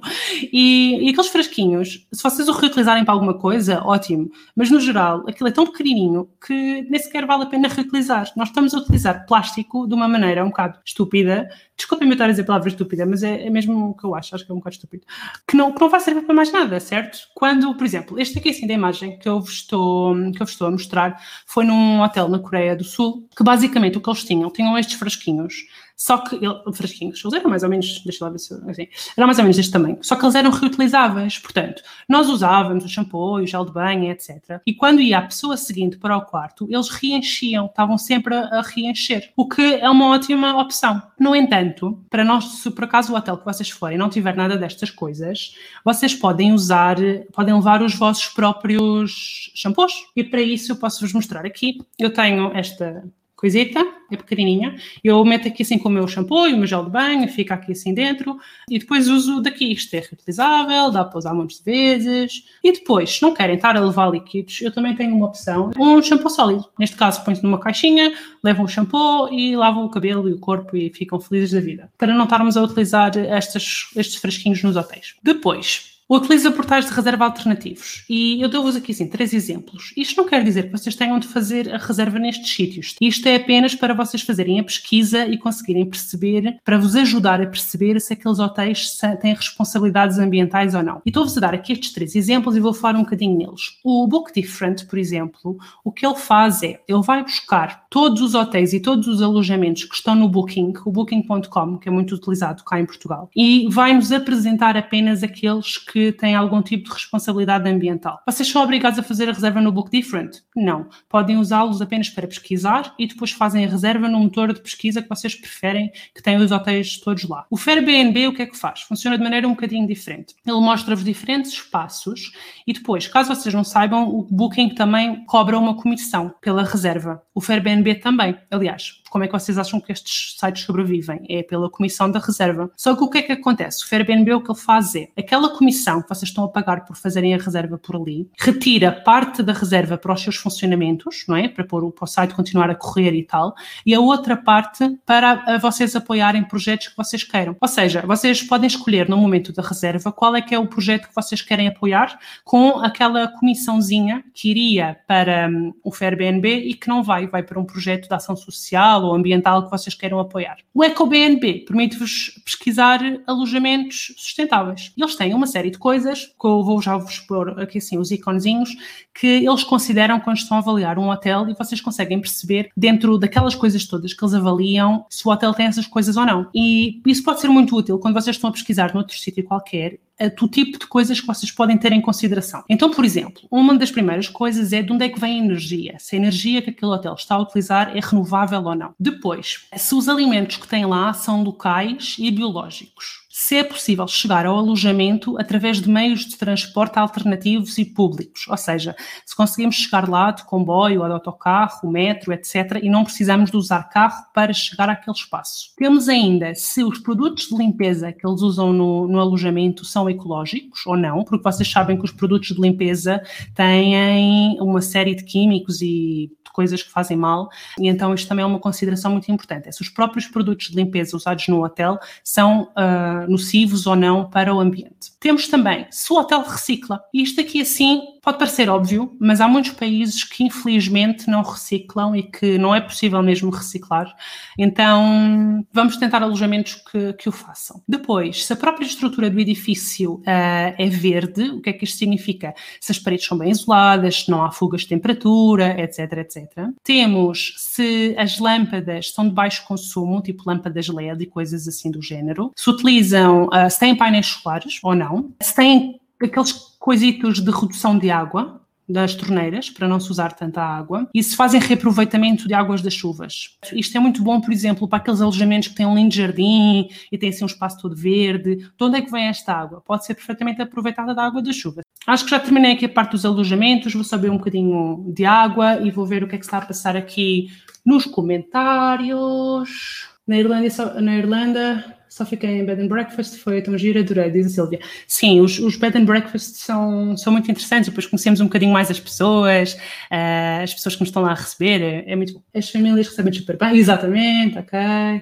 E, e, aqueles frasquinhos, se vocês o reutilizarem para alguma coisa, ótimo. Mas no geral, aquilo é tão pequenininho que nem sequer vale a pena reutilizar. Nós estamos a utilizar plástico de uma maneira um bocado estúpida. Desculpem-me estar a dizer a palavra estúpida, mas é, é, mesmo o que eu acho. Acho que é um bocado estúpido. Que não, que não vai servir para mais nada, certo? Quando, por exemplo, este aqui assim da imagem que eu vos estou, que eu vos estou a mostrar foi num hotel na Coreia do Sul, que basicamente o que eles tinham, tinham estes frasquinhos Só que, ele, fresquinhos, eles eram mais ou menos, deixa lá ver se, assim, eram mais ou menos deste tamanho, só que eles eram reutilizáveis, portanto, nós usávamos o shampoo, o gel de banho, etc. E quando ia a pessoa seguinte para o quarto, eles reenchiam, estavam sempre a, reencher, o que é uma ótima opção. No entanto, para nós, se por acaso o hotel que vocês forem não tiver nada destas coisas, vocês podem usar, podem levar os vossos próprios shampoos. E para isso eu posso vos mostrar aqui. Eu tenho esta coiseta, é pequenininha. Eu meto aqui assim com o meu shampoo e o meu gel de banho, fica aqui assim dentro. E depois uso daqui. Isto é reutilizável, dá para usar muitas vezes. E depois, se não querem estar a levar líquidos, eu também tenho uma opção. Um shampoo sólido. Neste caso, põe-se numa caixinha, levam o shampoo e lavam o cabelo e o corpo e ficam felizes da vida. Para não estarmos a utilizar estes, estes fresquinhos nos hotéis. Depois, Utiliza portais de reserva alternativos. E eu dou-vos aqui assim, três exemplos. Isto não quer dizer que vocês tenham de fazer a reserva nestes sítios. Isto é apenas para vocês fazerem a pesquisa e conseguirem perceber, para vos ajudar a perceber se aqueles hotéis têm responsabilidades ambientais ou não. E estou-vos a dar aqui estes três exemplos e vou falar um bocadinho neles. O Book Different, por exemplo, o que ele faz é, ele vai buscar todos os hotéis e todos os alojamentos que estão no Booking, o Booking.com, que é muito utilizado cá em Portugal, e vai-nos apresentar apenas aqueles que que têm algum tipo de responsabilidade ambiental. Vocês são obrigados a fazer a reserva no Book Different? Não. Podem usá-los apenas para pesquisar e depois fazem a reserva no motor de pesquisa que vocês preferem, que tem os hotéis todos lá. O Fairbnb o que é que faz? Funciona de maneira um bocadinho diferente. Ele mostra-vos diferentes espaços e depois, caso vocês não saibam, o Booking também cobra uma comissão pela reserva. O Fairbnb também. Aliás, como é que vocês acham que estes sites sobrevivem? É pela comissão da reserva. Só que o que é que acontece? O Fairbnb o que ele faz é, aquela comissão que vocês estão a pagar por fazerem a reserva por ali, retira parte da reserva para os seus funcionamentos, não é? Para, pôr, para o site continuar a correr e tal, e a outra parte para vocês apoiarem projetos que vocês queiram. Ou seja, vocês podem escolher no momento da reserva qual é que é o projeto que vocês querem apoiar com aquela comissãozinha que iria para um, o Fairbnb e que não vai, vai para um projeto de ação social social ou ambiental que vocês queiram apoiar. O EcoBNB permite-vos pesquisar alojamentos sustentáveis. Eles têm uma série de coisas, que eu vou já vos pôr aqui assim os iconezinhos, que eles consideram quando estão a avaliar um hotel e vocês conseguem perceber dentro daquelas coisas todas que eles avaliam se o hotel tem essas coisas ou não. E isso pode ser muito útil quando vocês estão a pesquisar noutro sítio qualquer do tipo de coisas que vocês podem ter em consideração. Então, por exemplo, uma das primeiras coisas é de onde é que vem a energia, se a energia que aquele hotel está a utilizar é renovável ou não. Depois, se os alimentos que tem lá são locais e biológicos se é possível chegar ao alojamento através de meios de transporte alternativos e públicos, ou seja, se conseguimos chegar lá de comboio, ou de autocarro, metro, etc., e não precisamos de usar carro para chegar àquele espaço. Temos ainda se os produtos de limpeza que eles usam no, no alojamento são ecológicos ou não, porque vocês sabem que os produtos de limpeza têm uma série de químicos e de coisas que fazem mal, e então isto também é uma consideração muito importante. É se os próprios produtos de limpeza usados no hotel são uh, nocivos ou não para o ambiente. Temos também se o hotel recicla, e isto aqui assim pode parecer óbvio, mas há muitos países que infelizmente não reciclam e que não é possível mesmo reciclar, então vamos tentar alojamentos que, que o façam. Depois, se a própria estrutura do edifício uh, é verde, o que é que isto significa? Se as paredes são bem isoladas, se não há fugas de temperatura, etc, etc. Temos se as lâmpadas são de baixo consumo, tipo lâmpadas LED e coisas assim do género, se utilizam, uh, se têm painéis solares ou não, se têm aqueles coisitos de redução de água, das torneiras, para não se usar tanta água, e se fazem reaproveitamento de águas das chuvas. Isto é muito bom, por exemplo, para aqueles alojamentos que têm um lindo jardim e têm assim um espaço todo verde. De onde é que vem esta água? Pode ser perfeitamente aproveitada da água das chuvas. Acho que já terminei aqui a parte dos alojamentos, vou saber um bocadinho de água e vou ver o que é que está a passar aqui nos comentários. Na Irlanda, na Irlanda só fiquei em bed and breakfast, foi tão gira, adorei, diz a Silvia. Sim, os, os bed and breakfast são, são muito interessantes, depois conhecemos um bocadinho mais as pessoas, uh, as pessoas que nos estão lá a receber, é, é, muito bom. As famílias recebem super bem, exatamente, ok,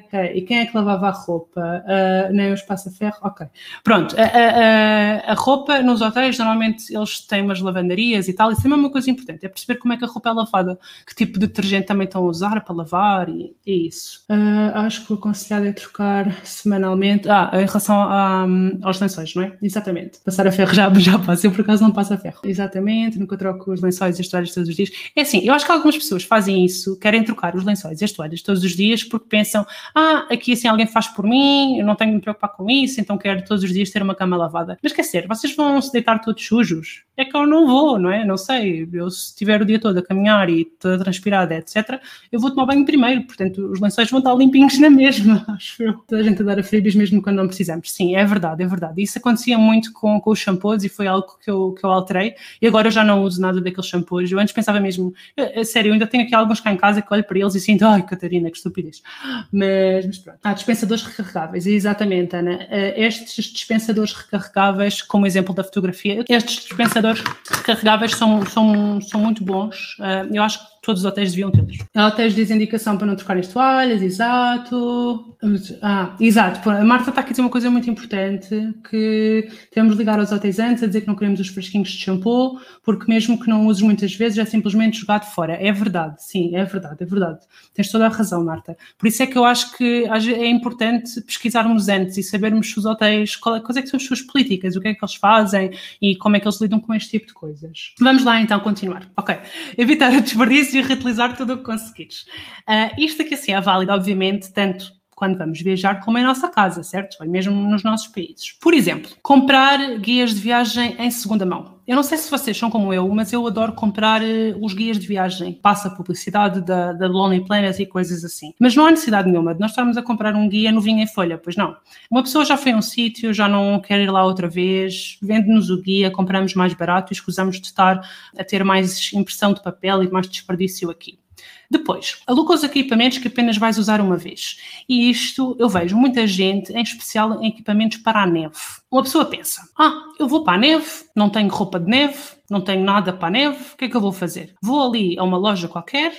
ok. E quem é que lavava a roupa? Uh, nem o espaço-ferro? Ok. Pronto, a, a, a, roupa nos hotéis, normalmente eles têm umas lavanderias e tal, isso é uma coisa importante, é perceber como é que a roupa é lavada, que tipo de detergente também estão a usar para lavar e, e isso. Uh, acho que o aconselhado é trocar semana semanalmente. Ah, em relação a, aos lençóis, não é? Exatamente. Passar a ferro já, já passa. Eu, por acaso, não passo a ferro. Exatamente. Nunca troco os lençóis e as toalhas todos os dias. É assim, eu acho que algumas pessoas fazem isso, querem trocar os lençóis e as toalhas todos os dias porque pensam, ah, aqui assim alguém faz por mim, eu não tenho que me preocupar com isso, então quero todos os dias ter uma cama lavada. Mas quer dizer, vocês vão se deitar todos sujos? É que eu não vou, não é? Não sei. Eu, se estiver o dia todo a caminhar e toda transpirada, etc., eu vou tomar banho primeiro. Portanto, os lençóis vão estar limpinhos na mesma, acho eu. Toda a gente a dar a freios mesmo quando não precisamos. Sim, é verdade, é verdade. Isso acontecia muito com, com os shampoos e foi algo que eu, que eu alterei. E agora eu já não uso nada daqueles shampoos. Eu antes pensava mesmo, sério, eu ainda tenho aqui alguns cá em casa que olho para eles e sinto, ai, Catarina, que estupidez. Mas, mas pronto. Ah, dispensadores recarregáveis, exatamente, Ana. Eh, estes dispensadores recarregáveis, como exemplo da fotografia, estes dispensadores recarregáveis são, são, são muito bons. Eh, eu acho que todos os hotéis deviam tê-los. Hotéis dizem indicação para não trocarem as toalhas, exato. Ah, exato. A Marta está aqui a dizer uma coisa muito importante, que temos de ligar aos hotéis antes a dizer que não queremos os fresquinhos de shampoo, porque mesmo que não uses muitas vezes, é simplesmente jogado fora. É verdade, sim, é verdade, é verdade. Tens toda a razão, Marta. Por isso é que eu acho que é importante pesquisarmos antes e sabermos se os hotéis, quais é que são as suas políticas, o que é que eles fazem e como é que eles lidam com este tipo de coisas. Vamos lá então continuar. Ok. Evitar a desperdício e reutilizar tudo o que conseguires. Uh, isto aqui assim é válido, obviamente, tanto quando vamos viajar como em nossa casa, certo? Ou mesmo nos nossos países. Por exemplo, comprar guias de viagem em segunda mão. Eu não sei se vocês são como eu, mas eu adoro comprar uh, os guias de viagem. Passa a publicidade da, da Lonely Planet e coisas assim. Mas não há necessidade nenhuma de nós estarmos a comprar um guia novinho em folha, pois não. Uma pessoa já foi a um sítio, já não quer ir lá outra vez, vende-nos o guia, compramos mais barato e escusamos de estar a ter mais impressão de papel e mais desperdício aqui. Depois, aluga os equipamentos que apenas vais usar uma vez. E isto eu vejo muita gente, em especial em equipamentos para a neve. Uma pessoa pensa: ah, eu vou para a neve, não tenho roupa de neve, não tenho nada para a neve, o que é que eu vou fazer? Vou ali a uma loja qualquer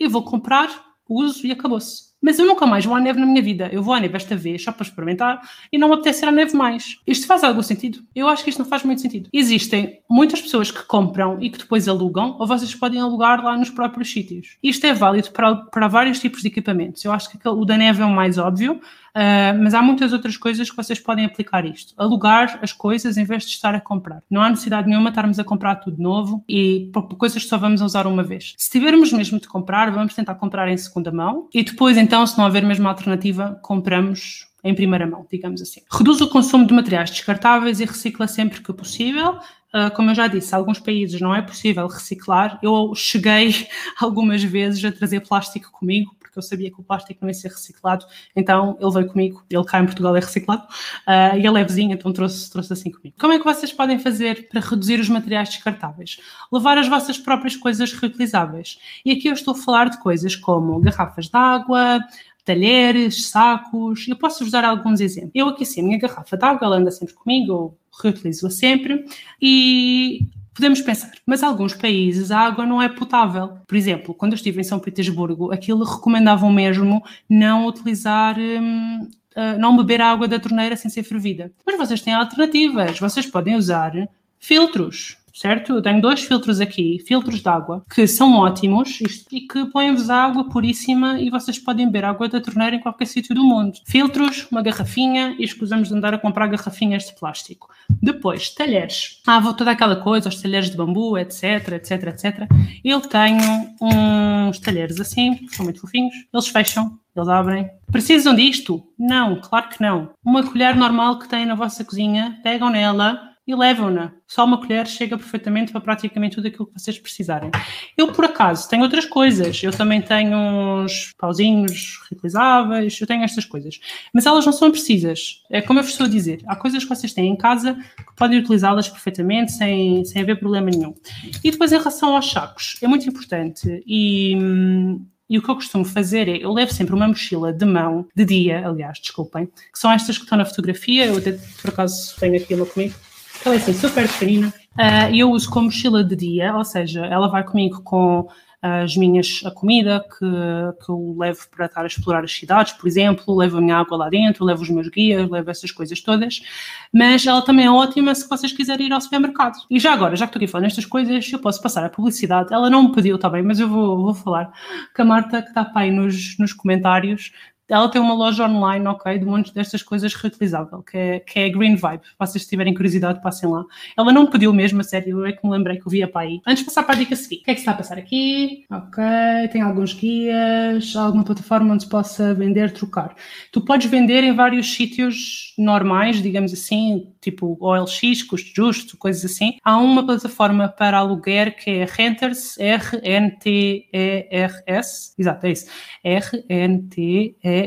e vou comprar, uso e acabou-se. Mas eu nunca mais vou à neve na minha vida. Eu vou à neve esta vez só para experimentar e não me apetece ir à neve mais. Isto faz algum sentido? Eu acho que isto não faz muito sentido. Existem muitas pessoas que compram e que depois alugam, ou vocês podem alugar lá nos próprios sítios. Isto é válido para, para vários tipos de equipamentos. Eu acho que o da neve é o mais óbvio, Uh, mas há muitas outras coisas que vocês podem aplicar isto. Alugar as coisas em vez de estar a comprar. Não há necessidade nenhuma de estarmos a comprar tudo novo e coisas que só vamos usar uma vez. Se tivermos mesmo de comprar, vamos tentar comprar em segunda mão e depois, então, se não houver mesmo alternativa, compramos em primeira mão, digamos assim. Reduz o consumo de materiais descartáveis e recicla sempre que possível. Uh, como eu já disse, alguns países não é possível reciclar. Eu cheguei algumas vezes a trazer plástico comigo porque eu sabia que o plástico não ia ser reciclado, então ele veio comigo, ele cá em Portugal é reciclado, uh, e ele é vizinho, então trouxe, trouxe assim comigo. Como é que vocês podem fazer para reduzir os materiais descartáveis? Levar as vossas próprias coisas reutilizáveis. E aqui eu estou a falar de coisas como garrafas de água, talheres, sacos. Eu posso vos dar alguns exemplos. Eu aqui assim, a minha garrafa de água, ela anda sempre comigo, eu reutilizo-a sempre. E Podemos pensar, mas alguns países a água não é potável. Por exemplo, quando eu estive em São Petersburgo, aquilo recomendavam mesmo não utilizar hum, Uh, não beber a água da torneira sem ser fervida. Mas vocês têm alternativas. Vocês podem usar filtros certo? Eu tenho dois filtros aqui, filtros de água, que são ótimos e que põem-vos água puríssima e vocês podem beber água da torneira em qualquer sítio do mundo. Filtros, uma garrafinha e escusamos de andar a comprar garrafinhas de plástico. Depois, talheres. Ah, vou toda aquela coisa, os talheres de bambu, etc, etc, etc. Eu tenho uns talheres assim, são muito fofinhos, eles fecham, eles abrem. Precisam disto? Não, claro que não. Uma colher normal que têm na vossa cozinha, pegam nela, e levam-na. Só uma colher chega perfeitamente para praticamente tudo aquilo que vocês precisarem. Eu, por acaso, tenho outras coisas. Eu também tenho uns pauzinhos reutilizáveis, eu tenho estas coisas. Mas elas não são precisas. É como eu vos estou a dizer. Há coisas que vocês têm em casa que podem utilizá-las perfeitamente sem, sem haver problema nenhum. E depois, em relação aos sacos, é muito importante e... E o que eu costumo fazer é, eu levo sempre uma mochila de mão, de dia, aliás, desculpem, que são estas que estão na fotografia, eu até, por acaso tenho aqui uma comigo, ela é assim, super pequenina. Uh, eu uso como mochila de dia, ou seja, ela vai comigo com as minhas a comida que, que eu levo para estar a explorar as cidades, por exemplo, levo a minha água lá dentro, levo os meus guias, levo essas coisas todas, mas ela também é ótima se vocês quiserem ir ao supermercado. E já agora, já que estou aqui falando nestas coisas, eu posso passar a publicidade, ela não me pediu, está bem, mas eu vou, vou falar, que a Marta, que está para aí nos, nos comentários, ela tem uma loja online, ok, de um monte destas coisas reutilizável, que é, que é Green Vibe. Se vocês tiverem curiosidade, passem lá. Ela não pediu mesmo, a sério, eu é que me lembrei que eu via para aí. Antes de passar para a dica seguinte, o que é que se está a passar aqui? Ok, tem alguns guias, alguma plataforma onde se possa vender, trocar. Tu podes vender em vários sítios normais, digamos assim, tipo OLX, custo justo, coisas assim. Há uma plataforma para aluguer que é Renters, R-N-T-E-R-S. Exato, é isso. R-N-T-E-R-S.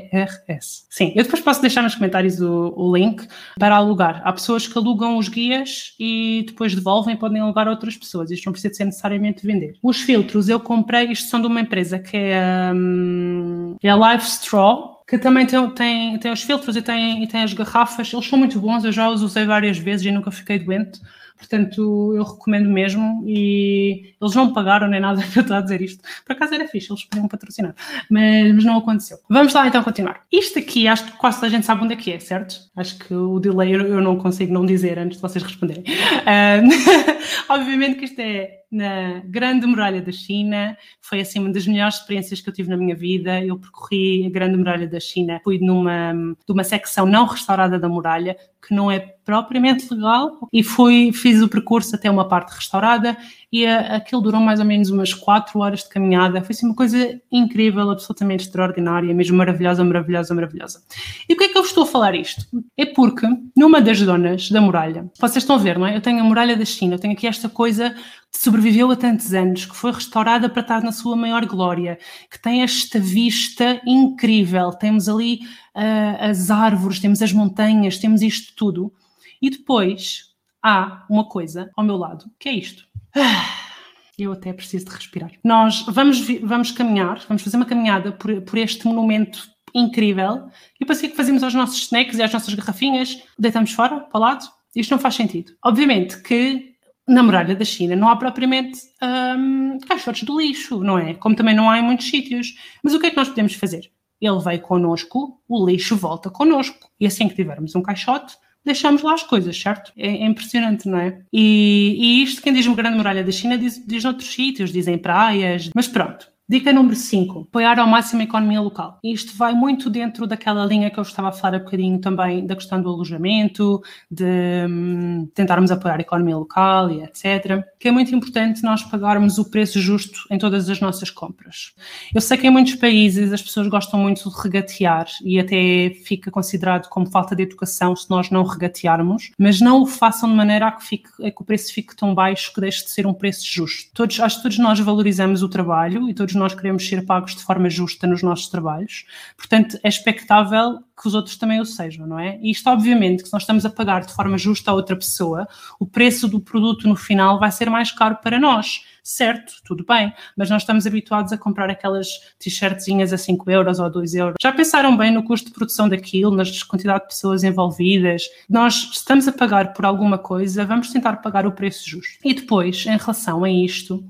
Sim, eu depois posso deixar nos comentários o, o, link para alugar. Há pessoas que alugam os guias e depois devolvem podem alugar a outras pessoas. Isto não precisa ser necessariamente vender. Os filtros eu comprei, isto são de uma empresa que é, um, é a Live Straw que também tem, tem, tem os filtros e tem, e tem as garrafas. Eles são muito bons, eu já os usei várias vezes e nunca fiquei doente. Portanto, eu recomendo mesmo e eles não pagaram nem nada para estar a dizer isto. Por acaso era fixe, eles podiam patrocinar, mas, mas não aconteceu. Vamos lá então continuar. Isto aqui, acho que quase toda a gente sabe onde é que é, certo? Acho que o delay eu não consigo não dizer antes de vocês responderem. Uh, obviamente que isto é na Grande Muralha da China, foi assim uma das melhores experiências que eu tive na minha vida. Eu percorri a Grande Muralha da China, fui numa de uma secção não restaurada da muralha, que não é propriamente legal, e fui, fiz o percurso até uma parte restaurada e a, aquilo durou mais ou menos umas 4 horas de caminhada. Foi assim uma coisa incrível, absolutamente extraordinária, mesmo maravilhosa, maravilhosa, maravilhosa. E porquê é que eu estou a falar isto? É porque numa das zonas da muralha, vocês estão a ver, não é? Eu tenho a muralha da China, eu tenho aqui esta coisa que sobreviveu a tantos anos, que foi restaurada para estar na sua maior glória, que tem esta vista incrível. Temos ali uh, as árvores, temos as montanhas, temos isto tudo. E depois há uma coisa ao meu lado, que é isto. Eu até preciso de respirar. Nós vamos, vamos caminhar, vamos fazer uma caminhada por, por este monumento incrível e depois o que é que fazemos aos nossos snacks e às nossas garrafinhas? Deitamos fora, para o lado? Isto não faz sentido. Obviamente que na muralha da China não há propriamente hum, caixotes de lixo, não é? Como também não há em muitos sítios. Mas o que é que nós podemos fazer? Ele veio connosco, o lixo volta connosco. E assim que tivermos um caixote, deixamos lá as coisas, certo? É, é impressionante, não é? E, e, isto, quem diz uma grande muralha da China, diz, diz noutros sítios, dizem praias, mas pronto. Dica número 5, apoiar ao máximo a economia local. Isto vai muito dentro daquela linha que eu estava a falar há bocadinho também da questão do alojamento, de hum, tentarmos apoiar a economia local e etc. Que é muito importante nós pagarmos o preço justo em todas as nossas compras. Eu sei que em muitos países as pessoas gostam muito de regatear e até fica considerado como falta de educação se nós não regatearmos, mas não o façam de maneira a que, fique, a que o preço fique tão baixo que deixe de ser um preço justo. Todos, acho que todos nós valorizamos o trabalho e todos nós queremos ser pagos de forma justa nos nossos trabalhos. Portanto, é expectável que os outros também o sejam, não é? E isto, obviamente, que se nós estamos a pagar de forma justa a outra pessoa, o preço do produto no final vai ser mais caro para nós. Certo, tudo bem, mas nós estamos habituados a comprar aquelas t-shirtzinhas a 5 euros ou 2 euros. Já pensaram bem no custo de produção daquilo, na quantidade de pessoas envolvidas? Nós estamos a pagar por alguma coisa, vamos tentar pagar o preço justo. E depois, em relação a isto,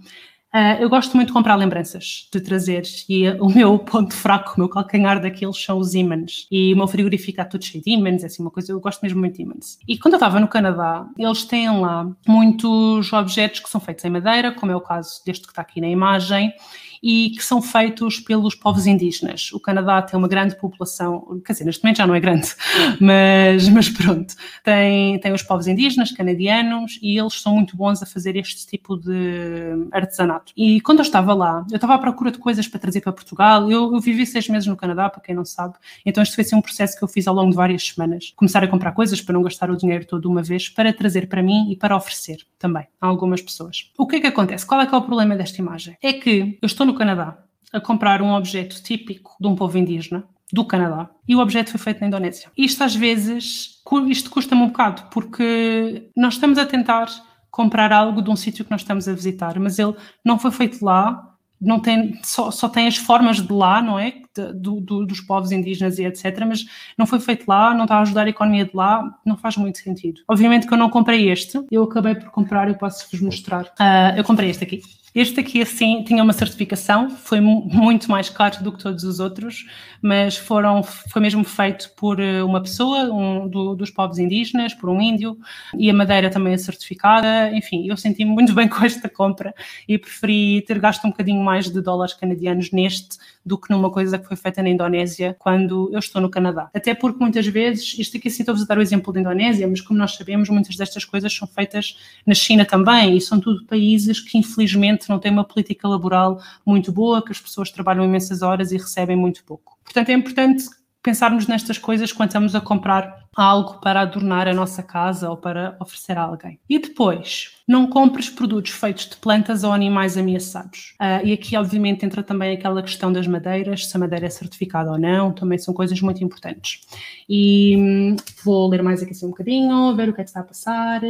Uh, eu gosto muito de comprar lembranças, de trazer, e o meu ponto fraco, o meu calcanhar daqueles são os ímãs. E o meu frigorífico está todo cheio de ímãs, é assim uma coisa, eu gosto mesmo muito de ímãs. E quando eu estava no Canadá, eles têm lá muitos objetos que são feitos em madeira, como é o caso deste que está aqui na imagem, e que são feitos pelos povos indígenas. O Canadá tem uma grande população, quer dizer, neste momento já não é grande, mas, mas pronto, tem, tem os povos indígenas, canadianos, e eles são muito bons a fazer este tipo de artesanato. E quando eu estava lá, eu estava à procura de coisas para trazer para Portugal. Eu, eu vivi seis meses no Canadá, para quem não sabe, então este foi assim, um processo que eu fiz ao longo de várias semanas. Começar a comprar coisas para não gastar o dinheiro todo de uma vez, para trazer para mim e para oferecer também a algumas pessoas. O que é que acontece? Qual é que é o problema desta imagem? É que eu estou no Canadá a comprar um objeto típico de um povo indígena do Canadá e o objeto foi feito na Indonésia. Isto às vezes, isto custa-me um bocado porque nós estamos a tentar comprar algo de um sítio que nós estamos a visitar, mas ele não foi feito lá, não tem, só, só tem as formas de lá, não é? De, do, do, dos povos indígenas e etc. Mas não foi feito lá, não está a ajudar a economia de lá, não faz muito sentido. Obviamente que eu não comprei este, eu acabei por comprar, eu posso vos mostrar. Uh, eu comprei este aqui. Este aqui, assim, tinha uma certificação, foi muito mais caro do que todos os outros, mas foram, foi mesmo feito por eh, uma pessoa, um do, dos povos indígenas, por um índio, e a madeira também é certificada. Enfim, eu senti-me muito bem com esta compra e preferi ter gasto um bocadinho mais de dólares canadianos neste do que numa coisa que foi feita na Indonésia quando eu estou no Canadá. Até porque muitas vezes, isto aqui assim estou-vos a dar o exemplo da Indonésia, mas como nós sabemos, muitas destas coisas são feitas na China também e são tudo países que infelizmente não têm uma política laboral muito boa, que as pessoas trabalham imensas horas e recebem muito pouco. Portanto, é importante pensarmos nestas coisas quando estamos a comprar algo para adornar a nossa casa ou para oferecer a alguém. E depois, não compres produtos feitos de plantas ou animais ameaçados. Uh, e aqui, obviamente, entra também aquela questão das madeiras, se a madeira é certificada ou não, também são coisas muito importantes. E hum, vou ler mais aqui assim um bocadinho, ver o que é que está a passar.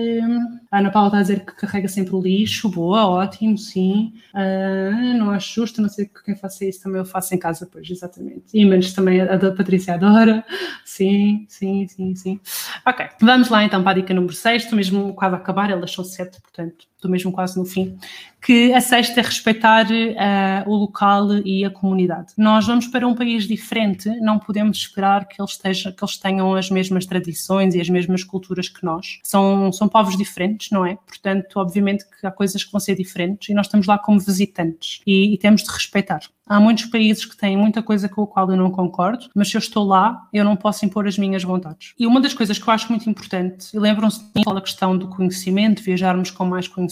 A Ana Paula está a dizer que carrega sempre o lixo, boa, ótimo, sim. Uh, não acho justo, não sei que quem faça isso também eu faço em casa, pois, exatamente. E menos também a da Patrícia adora, sim, sim, sim sim. Ok, vamos lá então para a dica número 6, estou mesmo quase a acabar, elas são 7, portanto estou mesmo quase no fim. Que a sexta é respeitar uh, o local e a comunidade. Nós vamos para um país diferente, não podemos esperar que eles, estejam, que eles tenham as mesmas tradições e as mesmas culturas que nós. São, são povos diferentes, não é? Portanto, obviamente que há coisas que vão ser diferentes e nós estamos lá como visitantes e, e temos de respeitar. Há muitos países que têm muita coisa com a qual eu não concordo, mas se eu estou lá, eu não posso impor as minhas vontades. E uma das coisas que eu acho muito importante, e lembram-se da questão do conhecimento, viajarmos com mais conhecimento.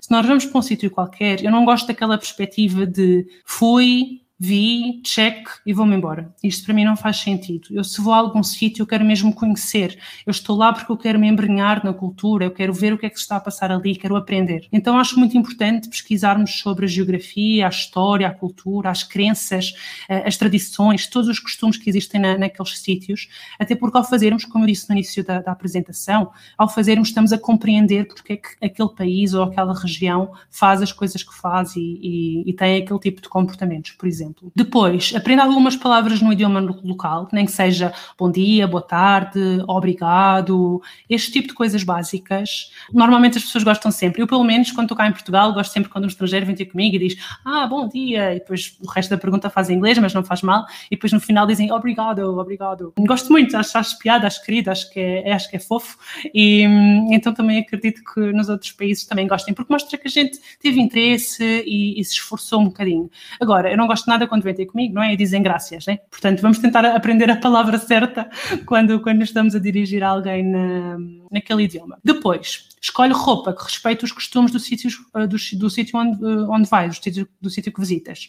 Se nós vamos para um sítio qualquer, eu não gosto daquela perspectiva de fui, vi, check e vou-me embora. Isto para mim não faz sentido. Eu se vou a algum sítio, eu quero mesmo conhecer. Eu estou lá porque eu quero me embrenhar na cultura, eu quero ver o que é que se está a passar ali, quero aprender. Então acho muito importante pesquisarmos sobre a geografia, a história, a cultura, as crenças, eh, as tradições, todos os costumes que existem na, naqueles sítios, até porque ao fazermos, como eu disse no início da, da apresentação, ao fazermos estamos a compreender porque é que aquele país ou aquela região faz as coisas que faz e, e, e tem aquele tipo de comportamentos, por exemplo exemplo. Depois, aprenda algumas palavras no idioma local, nem que seja bom dia, boa tarde, obrigado, este tipo de coisas básicas. Normalmente as pessoas gostam sempre. Eu, pelo menos, quando estou cá em Portugal, gosto sempre quando um estrangeiro vem ter comigo e diz ah, bom dia, e depois o resto da pergunta faz em inglês, mas não faz mal, e depois no final dizem obrigado, obrigado. Gosto muito, acho, acho piada, acho querido, acho que é, acho que é fofo, e então também acredito que nos outros países também gostem, porque mostra que a gente teve interesse e, e se esforçou um bocadinho. Agora, eu não gosto nada nada quando vem ter comigo, não é? E dizem graças, né? Portanto, vamos tentar aprender a palavra certa quando, quando estamos a dirigir alguém na, naquele idioma. Depois, escolhe roupa que respeite os costumes do sítio, eh, do, do sítio onde, eh, onde vais, do sítio, do sítio que visitas.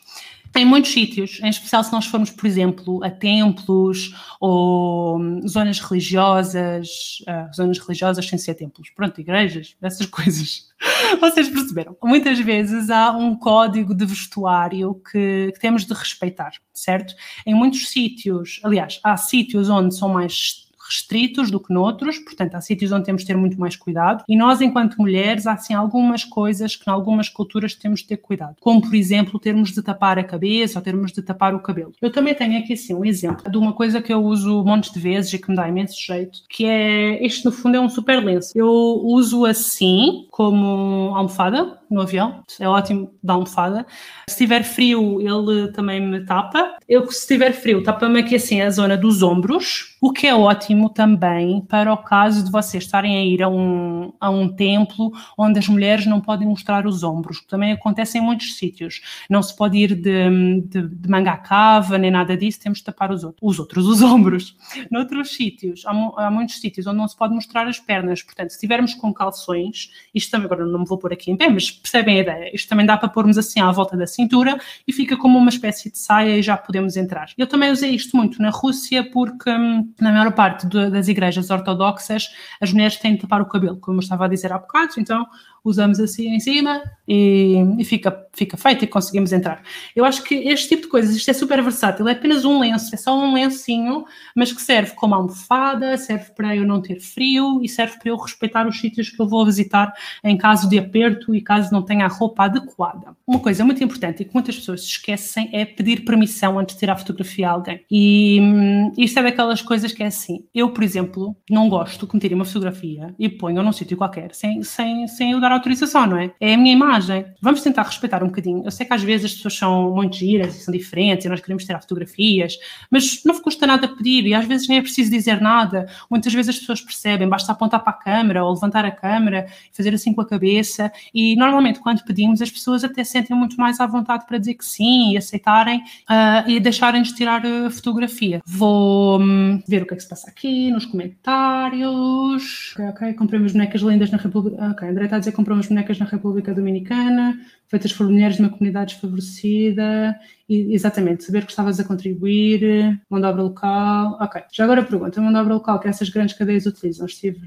Em muitos sítios, em especial se nós formos, por exemplo, a templos ou hum, zonas religiosas, uh, zonas religiosas sem ser templos, pronto, igrejas, essas coisas. Vocês perceberam? Muitas vezes há um código de vestuário que, que temos de respeitar, certo? Em muitos sítios, aliás, há sítios onde são mais restritos do que noutros, portanto, há sítios onde temos de ter muito mais cuidado. E nós, enquanto mulheres, há sim algumas coisas que, em algumas culturas, temos de ter cuidado, como, por exemplo, termos de tapar a cabeça ou termos de tapar o cabelo. Eu também tenho aqui, assim, um exemplo de uma coisa que eu uso montes de vezes e que me dá imenso jeito, que é, este no fundo é um super lenço. Eu uso assim, como almofada, no avião, é ótimo da almofada. Se tiver frio, ele também me tapa. Eu, se tiver frio, tapa-me aqui assim a zona dos ombros, o que é ótimo também para o caso de vocês estarem a ir a um, a um templo onde as mulheres não podem mostrar os ombros, que também acontece em muitos sítios. Não se pode ir de, de, de manga à cava, nem nada disso, temos de tapar os os, outros, os ombros. Noutros sítios, há, há muitos sítios onde não se pode mostrar as pernas, portanto, se estivermos com calções, isto também agora não me vou pôr aqui em pé, mas percebem a ideia? Isto também dá para pormos assim à volta da cintura e fica como uma espécie de saia e já podemos entrar. Eu também usei isto muito na Rússia porque hum, na maior parte de, das igrejas ortodoxas as mulheres têm de tapar o cabelo, como eu estava a dizer há bocado, então usamos assim em cima e, e, fica, fica feito e conseguimos entrar. Eu acho que este tipo de coisas, isto é super versátil, é apenas um lenço, é só um lencinho, mas que serve como almofada, serve para eu não ter frio e serve para eu respeitar os sítios que eu vou visitar em caso de aperto e caso não tenha a roupa adequada. Uma coisa muito importante e que muitas pessoas esquecem é pedir permissão antes de tirar a fotografia a alguém. E hum, isto é daquelas coisas que é assim, eu, por exemplo, não gosto que me tirem uma fotografia e ponham num sítio qualquer sem, sem, sem eu dar dar autorização, não é? É a minha imagem. Vamos tentar respeitar um bocadinho. Eu sei que às vezes as pessoas são muito giras e são diferentes e nós queremos tirar fotografias, mas não custa nada pedir e às vezes nem é preciso dizer nada. Muitas vezes as pessoas percebem, basta apontar para a câmera ou levantar a câmera fazer assim com a cabeça. E normalmente quando pedimos, as pessoas até sentem muito mais à vontade para dizer que sim e aceitarem uh, e deixarem-nos tirar a fotografia. Vou um, ver o que é que se passa aqui nos comentários. Ok, ok. Comprei umas bonecas lindas na República. Ok, André está a dizer que comprou umas bonecas na República Dominicana, feitas por mulheres de uma comunidade desfavorecida. E, exatamente, saber que estavas a contribuir, mão de obra local. Ok, já agora pergunta: mão de obra local que essas grandes cadeias utilizam? Estive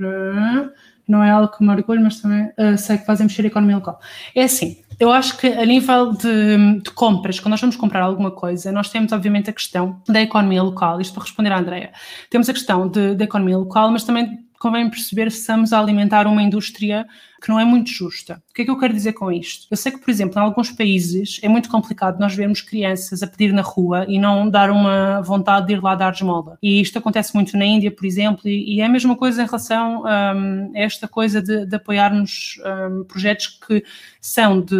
não é algo que me orgulho, mas também uh, sei que fazem mexer a economia local. É assim, eu acho que a nível de, de, compras, quando nós vamos comprar alguma coisa, nós temos obviamente a questão da economia local, isto para responder à Andrea, temos a questão da economia local, mas também convém perceber se estamos a alimentar uma indústria que não é muito justa. O que é que eu quero dizer com isto? Eu sei que, por exemplo, em alguns países é muito complicado nós vermos crianças a pedir na rua e não dar uma vontade de ir lá dar esmola. E isto acontece muito na Índia, por exemplo, e, e é a mesma coisa em relação um, a esta coisa de, de apoiarmos um, projetos que são de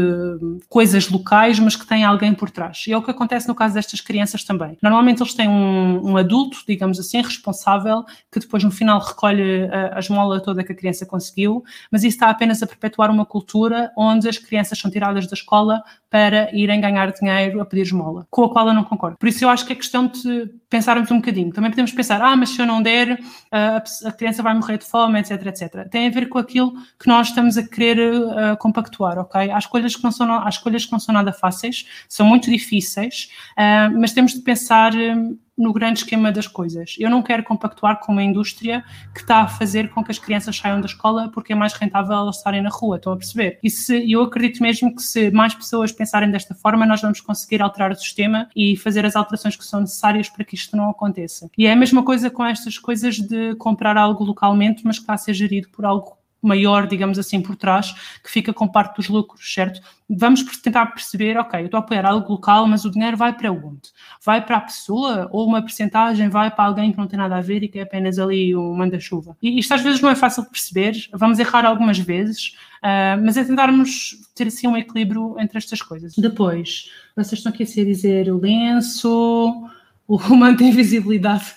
coisas locais, mas que têm alguém por trás. E é o que acontece no caso destas crianças também. Normalmente eles têm um, um adulto, digamos assim, responsável, que depois no final recolhe a, a esmola toda que a criança conseguiu, mas isso está apenas apenas a perpetuar uma cultura onde as crianças são tiradas da escola para irem ganhar dinheiro a pedir esmola, com a qual eu não concordo. Por isso eu acho que é questão de pensarmos um bocadinho. Também podemos pensar, ah, mas se eu não der, a, criança vai morrer de fome, etc, etc. Tem a ver com aquilo que nós estamos a querer uh, compactuar, ok? Há escolhas, que não são, há escolhas que não são nada fáceis, são muito difíceis, uh, mas temos de pensar... Uh, no grande esquema das coisas. Eu não quero compactuar com uma indústria que está a fazer com que as crianças saiam da escola porque é mais rentável elas estarem na rua, estão a perceber? E se, eu acredito mesmo que se mais pessoas pensarem desta forma, nós vamos conseguir alterar o sistema e fazer as alterações que são necessárias para que isto não aconteça. E é a mesma coisa com estas coisas de comprar algo localmente, mas que está a ser gerido por algo maior, digamos assim, por trás, que fica com parte dos lucros, certo? Vamos tentar perceber, ok, eu estou a apoiar algo local, mas o dinheiro vai para onde? Vai para a pessoa ou uma percentagem vai para alguém que não tem nada a ver e que é apenas ali um manda-chuva? E isto às vezes não é fácil de perceber, vamos errar algumas vezes, uh, mas é tentarmos ter assim um equilíbrio entre estas coisas. Depois, vocês estão aqui a dizer o lenço o manto invisibilidade.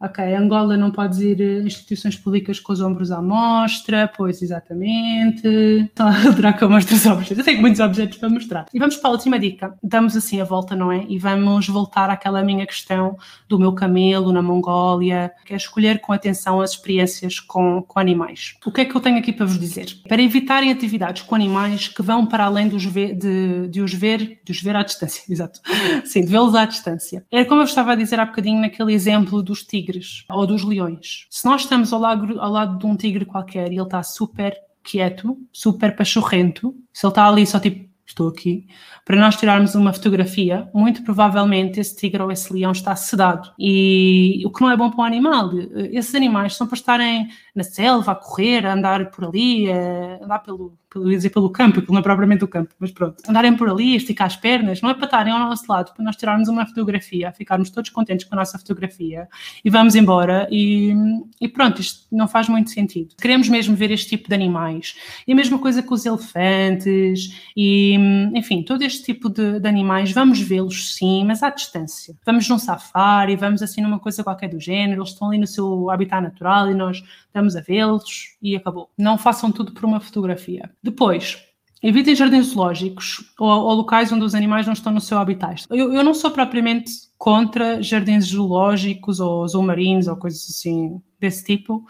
ok, Angola não pode ir eh, instituições públicas com os ombros à mostra, pois exatamente. Estão a adorar que eu mostre os objetos. Eu tenho muitos objetos para mostrar. E vamos para a última dica. Damos assim a volta, não é? E vamos voltar àquela minha questão do meu camelo na Mongólia, que é escolher com atenção as experiências com, com animais. O que é que eu tenho aqui para vos dizer? Para evitarem atividades com animais que vão para além dos ver, de, de os ver, de os ver à distância, exato. Sim, de vê-los à distância. É como eu estava a dizer há bocadinho naquele exemplo dos tigres ou dos leões. Se nós estamos ao lado, ao lado de um tigre qualquer e ele está super quieto, super pachorrento, se ele está ali só tipo, estou aqui, para nós tirarmos uma fotografia, muito provavelmente esse tigre ou esse leão está sedado. E o que não é bom para o animal. Esses animais são para estarem na selva, a correr, a andar por ali, a andar pelo, pelo, dizer pelo campo, que não é propriamente o campo, mas pronto, andarem por ali, esticar as pernas, não é para estarem ao nosso lado, para nós tirarmos uma fotografia, ficarmos todos contentes com a nossa fotografia e vamos embora e, e pronto, isto não faz muito sentido. Queremos mesmo ver este tipo de animais. E a mesma coisa com os elefantes e, enfim, todo este tipo de, de animais, vamos vê-los sim, mas à distância. Vamos num safari, vamos assim numa coisa qualquer do género, eles estão ali no seu habitat natural e nós estamos a vê-los e acabou. Não façam tudo por uma fotografia. Depois, evitem jardins zoológicos ou, ou, locais onde os animais não estão no seu habitat. Eu, eu não sou propriamente contra jardins zoológicos ou zoomarinos ou coisas assim desse tipo,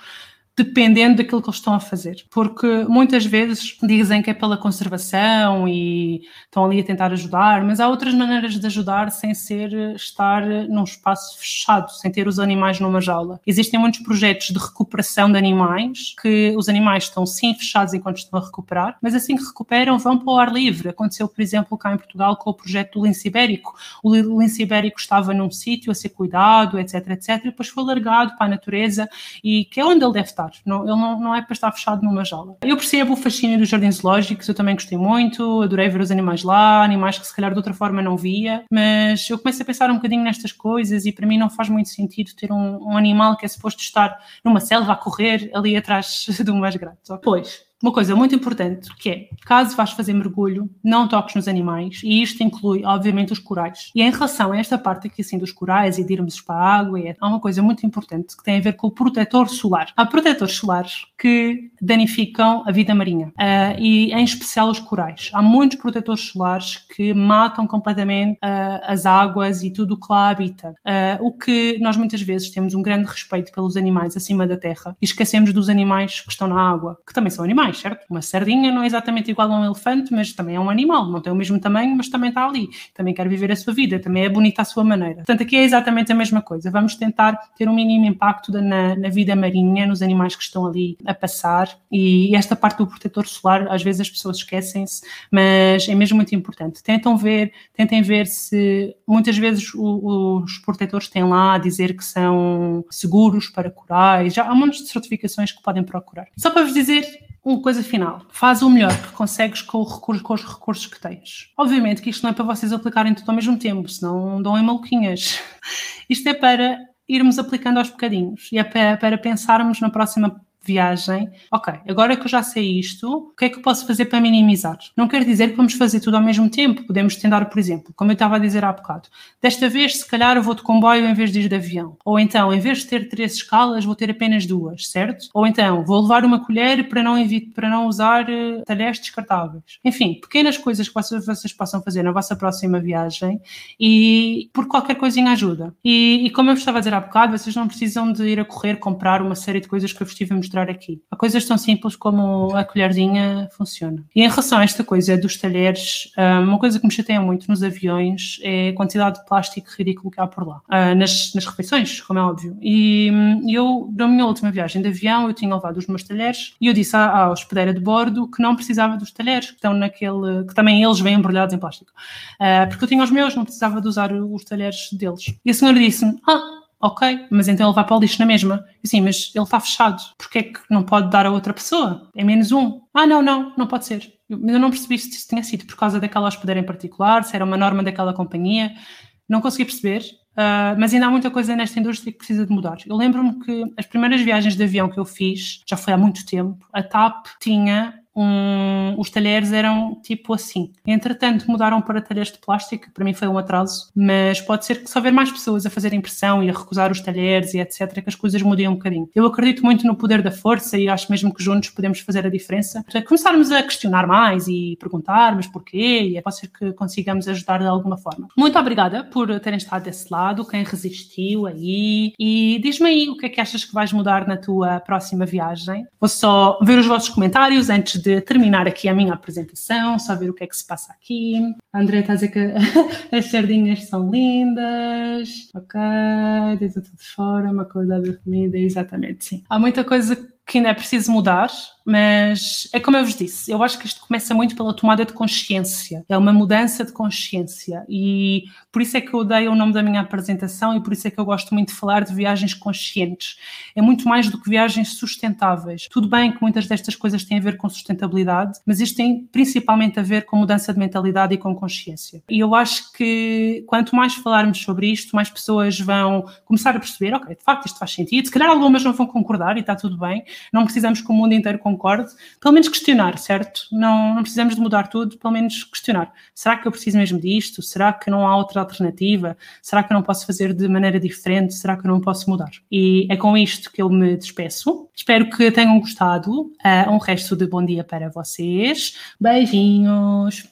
dependendo daquilo que eles estão a fazer. Porque muitas vezes dizem que é pela conservação e estão ali a tentar ajudar, mas há outras maneiras de ajudar sem ser estar num espaço fechado, sem ter os animais numa jaula. Existem muitos projetos de recuperação de animais, que os animais estão sim fechados enquanto estão a recuperar, mas assim que recuperam vão para o ar livre. Aconteceu, por exemplo, cá em Portugal com o projeto do lince ibérico. O lince ibérico estava num sítio a ser cuidado, etc, etc, e depois foi largado para a natureza e que é onde ele deve estar estar. Não, ele não, não é para estar fechado numa jaula. Eu percebo o fascínio dos jardins zoológicos, eu também gostei muito, adorei ver os animais lá, animais que se calhar de outra forma não via, mas eu começo a pensar um bocadinho nestas coisas e para mim não faz muito sentido ter um, um animal que é suposto estar numa selva a correr ali atrás de umas grades. Pois, uma coisa muito importante que é, caso vás fazer mergulho, não toques nos animais, e isto inclui, obviamente, os corais. E em relação a esta parte aqui, assim, dos corais e de irmos para a água, é, há uma coisa muito importante que tem a ver com o protetor solar. Há protetores solares que danificam a vida marinha, uh, e em especial os corais. Há muitos protetores solares que matam completamente uh, as águas e tudo o que lá habita. Uh, o que nós muitas vezes temos um grande respeito pelos animais acima da terra e esquecemos dos animais que estão na água, que também são animais, certo? Uma sardinha não é exatamente igual a um elefante, mas também é um animal, não tem o mesmo tamanho, mas também está ali, também quer viver a sua vida, também é bonita à sua maneira. Portanto, aqui é exatamente a mesma coisa. Vamos tentar ter um mínimo impacto na, na vida marinha, nos animais que estão ali a passar e esta parte do protetor solar, às vezes as pessoas esquecem-se, mas é mesmo muito importante. Tentam ver, tentem ver se muitas vezes o, os protetores têm lá a dizer que são seguros para corais, já há um monte de certificações que podem procurar. Só para vos dizer uma coisa final, faz o melhor que consegues com, recurso, com, os recursos que tens. Obviamente que isto não é para vocês aplicarem tudo ao mesmo tempo, senão dão em maluquinhas. Isto é para irmos aplicando aos bocadinhos e é para, para pensarmos na próxima viagem, ok, agora que eu já sei isto, o que é que eu posso fazer para minimizar? Não quer dizer que vamos fazer tudo ao mesmo tempo, podemos tentar, por exemplo, como eu estava a dizer há bocado, desta vez, se calhar, eu vou de comboio em vez de ir de avião. Ou então, em vez de ter três escalas, vou ter apenas duas, certo? Ou então, vou levar uma colher para não, para não usar uh, talheres descartáveis. Enfim, pequenas coisas que vocês, vocês possam fazer na vossa próxima viagem e por qualquer coisinha ajuda. E, e como eu estava a dizer há bocado, vocês não precisam de ir a correr comprar uma série de coisas que eu vos estive a mostrar mostrar aqui. Há coisas tão simples como a colherzinha funciona. E em relação a esta coisa dos talheres, ah, uma coisa que me chateia muito nos aviões é a quantidade de plástico ridículo que há por lá. Ah, nas, nas refeições, como é óbvio. E eu, na minha última viagem de avião, eu tinha levado os meus talheres e eu disse à, à hospedeira de bordo que não precisava dos talheres, que estão naquele, que também eles vêm embrulhados em plástico. Ah, porque eu tinha os meus, não precisava de usar os talheres deles. E a senhora disse-me, ah, ok, mas então ele vai para o lixo na mesma. Sim, mas ele está fechado. Porquê é que não pode dar a outra pessoa? É menos um. Ah, não, não, não pode ser. Eu, eu não percebi se isso tinha sido por causa daquela hospedeira em particular, se era uma norma daquela companhia. Não consegui perceber, uh, mas ainda há muita coisa nesta indústria que precisa de mudar. Eu lembro-me que as primeiras viagens de avião que eu fiz, já foi há muito tempo, a TAP tinha um, os talheres eram tipo assim. Entretanto, mudaram para talheres de plástico, para mim foi um atraso, mas pode ser que se houver mais pessoas a fazer impressão e a recusar os talheres e etc., que as coisas mudem um bocadinho. Eu acredito muito no poder da força e acho mesmo que juntos podemos fazer a diferença. Para começarmos a questionar mais e perguntar, mas porquê? E pode ser que consigamos ajudar de alguma forma. Muito obrigada por terem estado desse lado, quem resistiu aí. E diz-me aí o que é que achas que vais mudar na tua próxima viagem. Vou só ver os vossos comentários antes de terminar aqui a minha apresentação, só ver o que é que se passa aqui. A André está a dizer que as sardinhas são lindas. Ok, deixa tudo fora, uma qualidade de comida, exatamente, sim. Há muita coisa que ainda é preciso mudar, mas é como eu vos disse, eu acho que isto começa muito pela tomada de consciência, é uma mudança de consciência e por isso é que eu dei o nome da minha apresentação e por isso é que eu gosto muito de falar de viagens conscientes. É muito mais do que viagens sustentáveis. Tudo bem que muitas destas coisas têm a ver com sustentabilidade, mas isto tem principalmente a ver com mudança de mentalidade e com consciência. E eu acho que quanto mais falarmos sobre isto, mais pessoas vão começar a perceber, ok, de facto isto faz sentido, se calhar algumas não vão concordar e está tudo bem, não precisamos que o mundo inteiro concorde, pelo menos questionar, certo? Não, não precisamos de mudar tudo, pelo menos questionar. Será que eu preciso mesmo disto? Será que não há outra alternativa? Será que eu não posso fazer de maneira diferente? Será que eu não posso mudar? E é com isto que eu me despeço. Espero que tenham gostado. Uh, um resto de bom dia para vocês. Beijinhos!